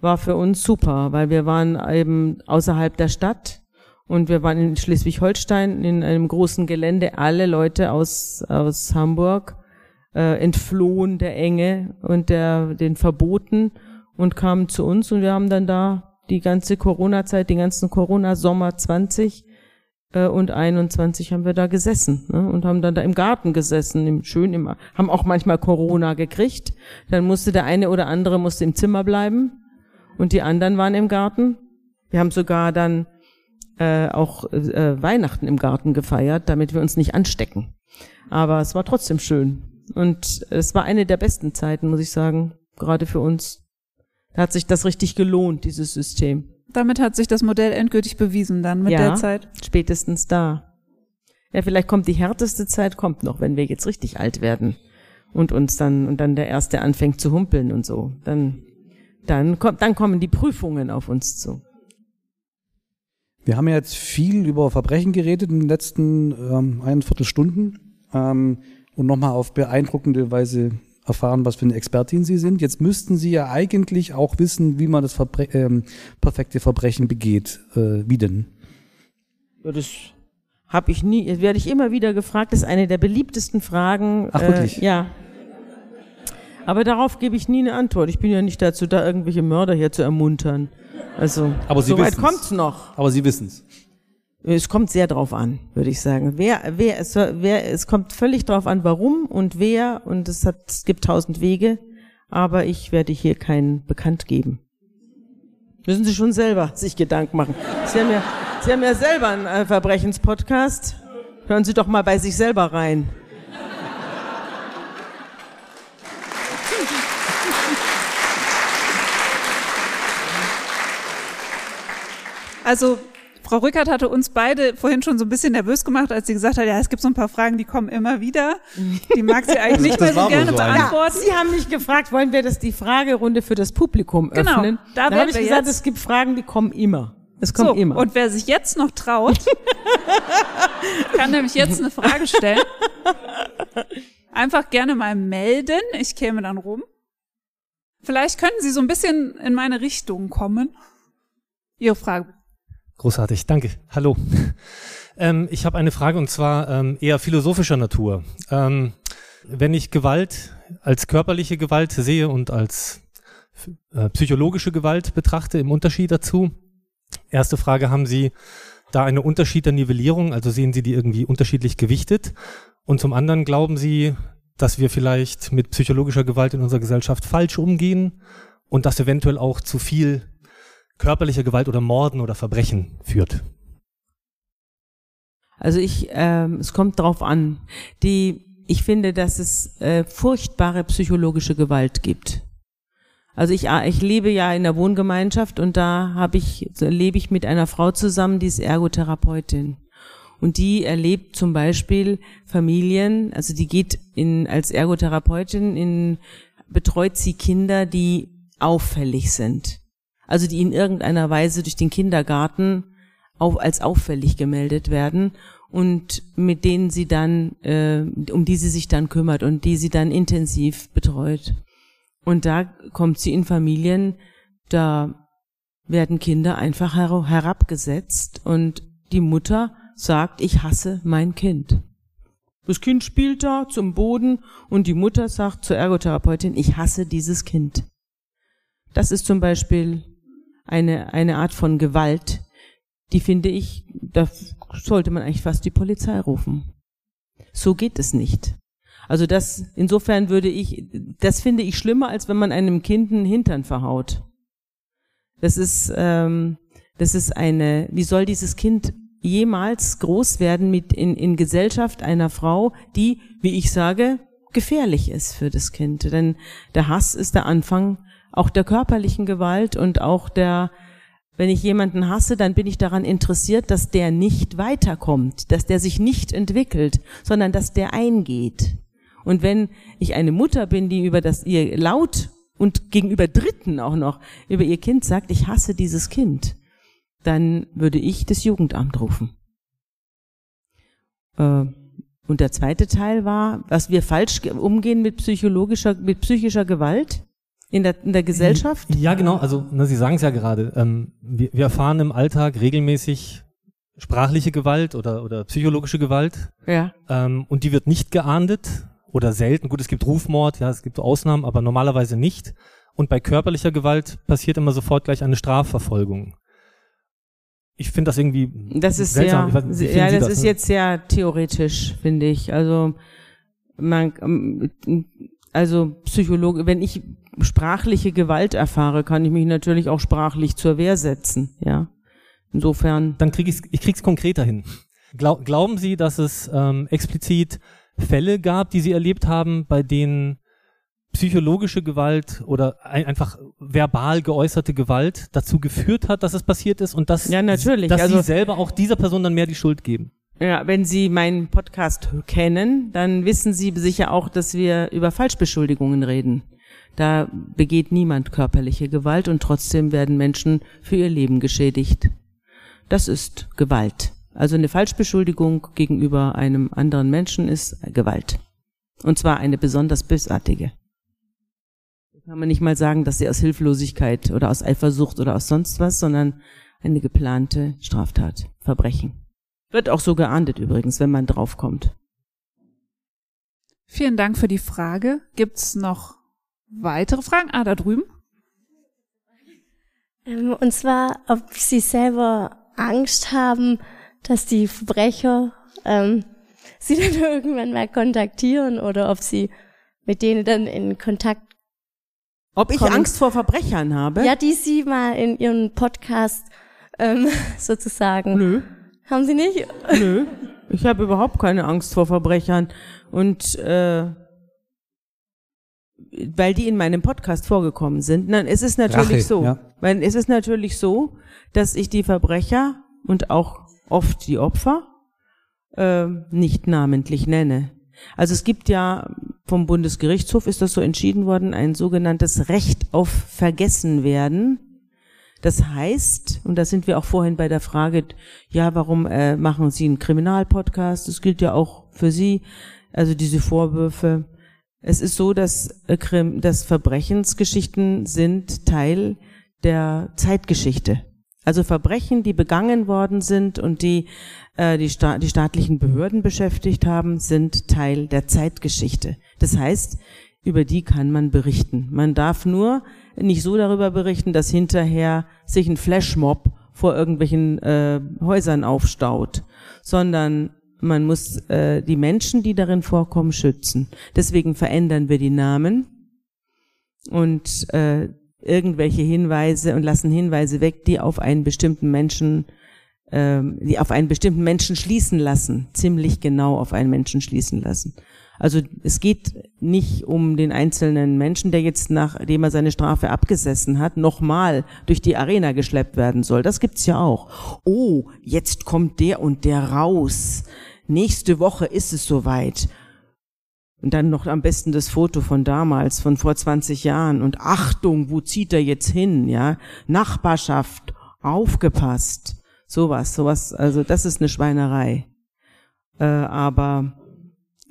war für uns super, weil wir waren eben außerhalb der Stadt und wir waren in Schleswig-Holstein in einem großen Gelände. Alle Leute aus, aus Hamburg äh, entflohen der Enge und der, den Verboten und kamen zu uns und wir haben dann da die ganze Corona-Zeit, den ganzen Corona-Sommer 20 äh, und 21 haben wir da gesessen ne, und haben dann da im Garten gesessen, im, schön im, haben auch manchmal Corona gekriegt. Dann musste der eine oder andere musste im Zimmer bleiben und die anderen waren im Garten. Wir haben sogar dann äh, auch äh, Weihnachten im Garten gefeiert, damit wir uns nicht anstecken. Aber es war trotzdem schön. Und es war eine der besten Zeiten, muss ich sagen, gerade für uns. Da hat sich das richtig gelohnt, dieses System. Damit hat sich das Modell endgültig bewiesen dann mit ja, der Zeit. Spätestens da. Ja, vielleicht kommt die härteste Zeit, kommt noch, wenn wir jetzt richtig alt werden und uns dann und dann der erste anfängt zu humpeln und so. Dann dann kommt dann kommen die Prüfungen auf uns zu. Wir haben ja jetzt viel über Verbrechen geredet in den letzten ähm, eineinviertel Stunden ähm, und nochmal auf beeindruckende Weise erfahren, was für eine Expertin Sie sind. Jetzt müssten Sie ja eigentlich auch wissen, wie man das Verbre ähm, perfekte Verbrechen begeht. Äh, wie denn? Ja, das habe ich nie, werde ich immer wieder gefragt. Das ist eine der beliebtesten Fragen. Ach, wirklich? Äh, ja. Aber darauf gebe ich nie eine Antwort. Ich bin ja nicht dazu da, irgendwelche Mörder hier zu ermuntern. Also, Aber Sie so weit kommt's noch. Aber Sie wissen's. Es kommt sehr drauf an, würde ich sagen. Wer, wer, es, wer, es kommt völlig drauf an, warum und wer, und es hat, es gibt tausend Wege, aber ich werde hier keinen bekannt geben. Müssen Sie schon selber sich Gedanken machen. Sie haben ja, Sie haben ja selber einen äh, Verbrechenspodcast. Hören Sie doch mal bei sich selber rein. Also Frau Rückert hatte uns beide vorhin schon so ein bisschen nervös gemacht, als sie gesagt hat, ja, es gibt so ein paar Fragen, die kommen immer wieder. Die mag sie eigentlich nicht mehr so gerne so beantworten. Ja, sie haben mich gefragt, wollen wir das die Fragerunde für das Publikum genau, öffnen? Genau, da, da habe ich gesagt, jetzt. es gibt Fragen, die kommen immer. Es kommt so, immer. Und wer sich jetzt noch traut, kann nämlich jetzt eine Frage stellen. Einfach gerne mal melden. Ich käme dann rum. Vielleicht können Sie so ein bisschen in meine Richtung kommen. Ihre Frage. Großartig, danke. Hallo. Ähm, ich habe eine Frage und zwar ähm, eher philosophischer Natur. Ähm, wenn ich Gewalt als körperliche Gewalt sehe und als äh, psychologische Gewalt betrachte, im Unterschied dazu. Erste Frage, haben Sie da eine Unterschied der Nivellierung? Also sehen Sie die irgendwie unterschiedlich gewichtet? Und zum anderen glauben Sie, dass wir vielleicht mit psychologischer Gewalt in unserer Gesellschaft falsch umgehen und das eventuell auch zu viel körperliche Gewalt oder Morden oder Verbrechen führt? Also ich, ähm, es kommt drauf an. Die, ich finde, dass es äh, furchtbare psychologische Gewalt gibt. Also ich, ah, ich lebe ja in der Wohngemeinschaft und da habe ich, lebe ich mit einer Frau zusammen, die ist Ergotherapeutin. Und die erlebt zum Beispiel Familien, also die geht in, als Ergotherapeutin in, betreut sie Kinder, die auffällig sind also die in irgendeiner Weise durch den Kindergarten auch als auffällig gemeldet werden und mit denen sie dann, äh, um die sie sich dann kümmert und die sie dann intensiv betreut. Und da kommt sie in Familien, da werden Kinder einfach herabgesetzt und die Mutter sagt, ich hasse mein Kind. Das Kind spielt da zum Boden und die Mutter sagt zur Ergotherapeutin, ich hasse dieses Kind. Das ist zum Beispiel eine, eine Art von Gewalt, die finde ich, da sollte man eigentlich fast die Polizei rufen. So geht es nicht. Also das, insofern würde ich, das finde ich schlimmer, als wenn man einem Kind einen Hintern verhaut. Das ist, ähm, das ist eine, wie soll dieses Kind jemals groß werden mit in, in Gesellschaft einer Frau, die, wie ich sage, gefährlich ist für das Kind. Denn der Hass ist der Anfang auch der körperlichen Gewalt und auch der, wenn ich jemanden hasse, dann bin ich daran interessiert, dass der nicht weiterkommt, dass der sich nicht entwickelt, sondern dass der eingeht. Und wenn ich eine Mutter bin, die über das ihr laut und gegenüber Dritten auch noch über ihr Kind sagt, ich hasse dieses Kind, dann würde ich das Jugendamt rufen. Äh, und der zweite Teil war, was wir falsch umgehen mit psychologischer, mit psychischer Gewalt in der, in der Gesellschaft. Ja, genau. Also na, Sie sagen es ja gerade. Ähm, wir, wir erfahren im Alltag regelmäßig sprachliche Gewalt oder, oder psychologische Gewalt. Ja. Ähm, und die wird nicht geahndet oder selten. Gut, es gibt Rufmord, ja, es gibt Ausnahmen, aber normalerweise nicht. Und bei körperlicher Gewalt passiert immer sofort gleich eine Strafverfolgung. Ich finde das irgendwie Das ist seltsam. sehr, weiß- ja, Sie das, ist ne? jetzt sehr theoretisch, finde ich. Also man, ähm, also Psychologe, wenn ich sprachliche Gewalt erfahre, kann ich mich natürlich auch sprachlich zur Wehr setzen. Ja, insofern. Dann kriege ich ich krieg's konkreter hin. Glau glauben Sie, dass es ähm, explizit Fälle gab, die Sie erlebt haben, bei denen psychologische Gewalt oder ein, einfach verbal geäußerte Gewalt dazu geführt hat, dass es passiert ist und dass, Ja, natürlich. dass Also- Sie selber auch dieser Person dann mehr die Schuld geben? Ja, wenn Sie meinen Podcast kennen, dann wissen Sie sicher auch, dass wir über Falschbeschuldigungen reden. Da begeht niemand körperliche Gewalt und trotzdem werden Menschen für ihr Leben geschädigt. Das ist Gewalt. Also eine Falschbeschuldigung gegenüber einem anderen Menschen ist Gewalt. Und zwar eine besonders bösartige. Da kann man nicht mal sagen, dass sie aus Hilflosigkeit oder aus Eifersucht oder aus sonst was, sondern eine geplante Straftat, Verbrechen. Wird auch so geahndet übrigens, wenn man draufkommt. Vielen Dank für die Frage. Gibt's noch weitere Fragen? Ah, da drüben. Ähm, Und zwar, ob Sie selber Angst haben, dass die Verbrecher ähm, Sie dann irgendwann mal kontaktieren oder ob Sie mit denen dann in Kontakt, Ob ich Kommen. Angst vor Verbrechern habe? ja, die Sie mal in Ihren Podcast ähm, sozusagen. Nö, Haben Sie nicht? nö. Ich habe überhaupt keine Angst vor Verbrechern. Und äh, weil die in meinem Podcast vorgekommen sind. Nein, es ist natürlich Rache, so. ja. Weil es ist natürlich so, dass ich die Verbrecher und auch oft die Opfer äh, nicht namentlich nenne. Also es gibt ja vom Bundesgerichtshof ist das so entschieden worden, ein sogenanntes Recht auf Vergessenwerden. Das heißt, und da sind wir auch vorhin bei der Frage, ja, warum äh, machen Sie einen Kriminalpodcast? Das gilt ja auch für Sie, also diese Vorwürfe. Es ist so, dass, äh, Krim, dass Verbrechensgeschichten sind Teil der Zeitgeschichte. Also Verbrechen, die begangen worden sind und die äh, die, sta die staatlichen Behörden beschäftigt haben, sind Teil der Zeitgeschichte. Das heißt, über die kann man berichten. Man darf nur nicht so darüber berichten, dass hinterher sich ein Flashmob vor irgendwelchen äh, Häusern aufstaut, sondern man muss äh, die Menschen, die darin vorkommen, schützen. Deswegen verändern wir die Namen und äh, irgendwelche Hinweise und lassen Hinweise weg, die auf einen bestimmten Menschen, ähm, die auf einen bestimmten Menschen schließen lassen, ziemlich genau auf einen Menschen schließen lassen. Also es geht nicht um den einzelnen Menschen, der jetzt nachdem er seine Strafe abgesessen hat, nochmal durch die Arena geschleppt werden soll. Das gibt's ja auch. Oh, jetzt kommt der und der raus. Nächste Woche ist es soweit. Und dann noch am besten das Foto von damals, von vor 20 Jahren. Und Achtung, wo zieht er jetzt hin, ja? Nachbarschaft, aufgepasst. Sowas, sowas, also das ist eine Schweinerei. Äh, aber,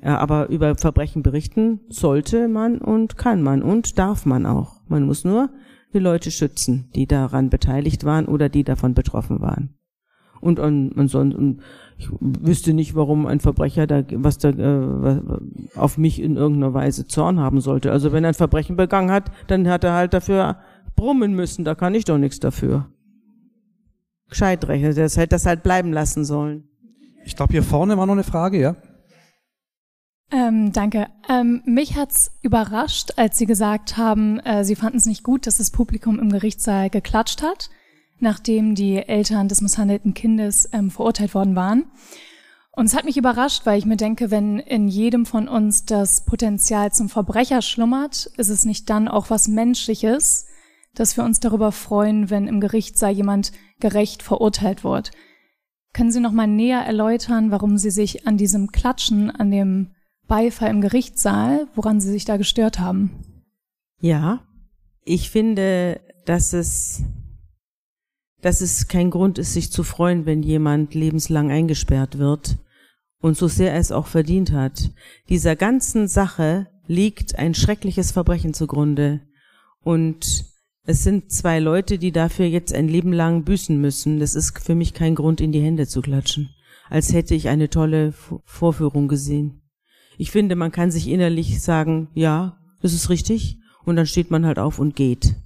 äh, aber über Verbrechen berichten sollte man und kann man und darf man auch. Man muss nur die Leute schützen, die daran beteiligt waren oder die davon betroffen waren. Und, und, und, so, und ich wüsste nicht, warum ein Verbrecher da, was da, äh, auf mich in irgendeiner Weise Zorn haben sollte. Also wenn er ein Verbrechen begangen hat, dann hat er halt dafür brummen müssen. Da kann ich doch nichts dafür. Gescheit rechnen. Das hätte das halt bleiben lassen sollen. Ich glaube, hier vorne war noch eine Frage, ja? Ähm, danke. Ähm, mich hat's überrascht, als Sie gesagt haben, äh, Sie fanden es nicht gut, dass das Publikum im Gerichtssaal geklatscht hat, nachdem die Eltern des misshandelten Kindes ähm, verurteilt worden waren. Und es hat mich überrascht, weil ich mir denke, wenn in jedem von uns das Potenzial zum Verbrecher schlummert, ist es nicht dann auch was Menschliches, dass wir uns darüber freuen, wenn im Gerichtssaal jemand gerecht verurteilt wird. Können Sie noch mal näher erläutern, warum Sie sich an diesem Klatschen, an dem Beifall im Gerichtssaal, woran Sie sich da gestört haben? Ja, ich finde, dass es, dass es kein Grund ist, sich zu freuen, wenn jemand lebenslang eingesperrt wird und so sehr er es auch verdient hat. Dieser ganzen Sache liegt ein schreckliches Verbrechen zugrunde und es sind zwei Leute, die dafür jetzt ein Leben lang büßen müssen. Das ist für mich kein Grund, in die Hände zu klatschen, als hätte ich eine tolle Vorführung gesehen. Ich finde, man kann sich innerlich sagen, ja, das ist richtig, und dann steht man halt auf und geht.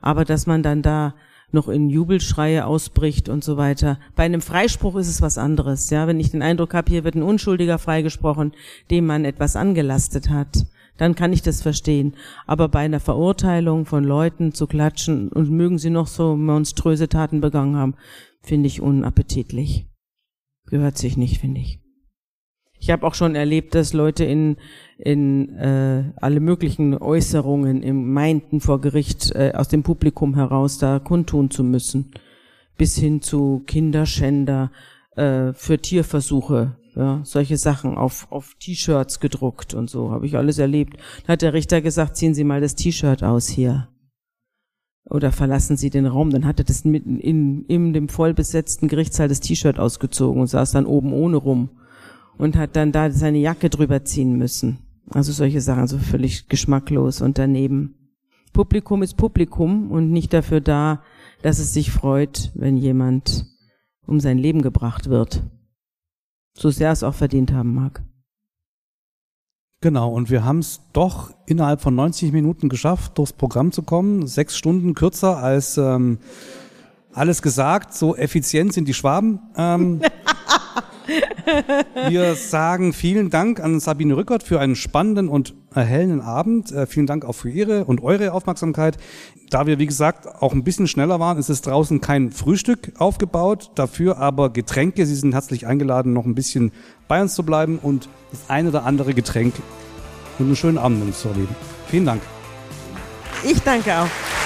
Aber dass man dann da noch in Jubelschreie ausbricht und so weiter. Bei einem Freispruch ist es was anderes, ja. Wenn ich den Eindruck habe, hier wird ein Unschuldiger freigesprochen, dem man etwas angelastet hat, dann kann ich das verstehen. Aber bei einer Verurteilung von Leuten zu klatschen und mögen sie noch so monströse Taten begangen haben, finde ich unappetitlich. Gehört sich nicht, finde ich. Ich habe auch schon erlebt, dass Leute in, in äh, alle möglichen Äußerungen im meinten vor Gericht äh, aus dem Publikum heraus da kundtun zu müssen, bis hin zu Kinderschänder äh, für Tierversuche ja, solche Sachen auf, auf T-Shirts gedruckt und so, habe ich alles erlebt. Da hat der Richter gesagt, ziehen Sie mal das T-Shirt aus hier. Oder verlassen Sie den Raum. Dann hat er das mitten in, in dem vollbesetzten Gerichtssaal das T-Shirt ausgezogen und saß dann oben ohne rum und hat dann da seine Jacke drüber ziehen müssen. Also solche Sachen, so also völlig geschmacklos und daneben. Publikum ist Publikum und nicht dafür da, dass es sich freut, wenn jemand um sein Leben gebracht wird so sehr es auch verdient haben mag. Genau, und wir haben es doch innerhalb von 90 Minuten geschafft, durchs Programm zu kommen. Sechs Stunden kürzer als ähm, alles gesagt. So effizient sind die Schwaben. Ähm, wir sagen vielen Dank an Sabine Rückert für einen spannenden und erhellenden Abend. Äh, vielen Dank auch für Ihre und eure Aufmerksamkeit. Da wir, wie gesagt, auch ein bisschen schneller waren, ist es draußen kein Frühstück aufgebaut, dafür aber Getränke. Sie sind herzlich eingeladen, noch ein bisschen bei uns zu bleiben und das eine oder andere Getränk und einen schönen Abend mit uns zu erleben. Vielen Dank. Ich danke auch.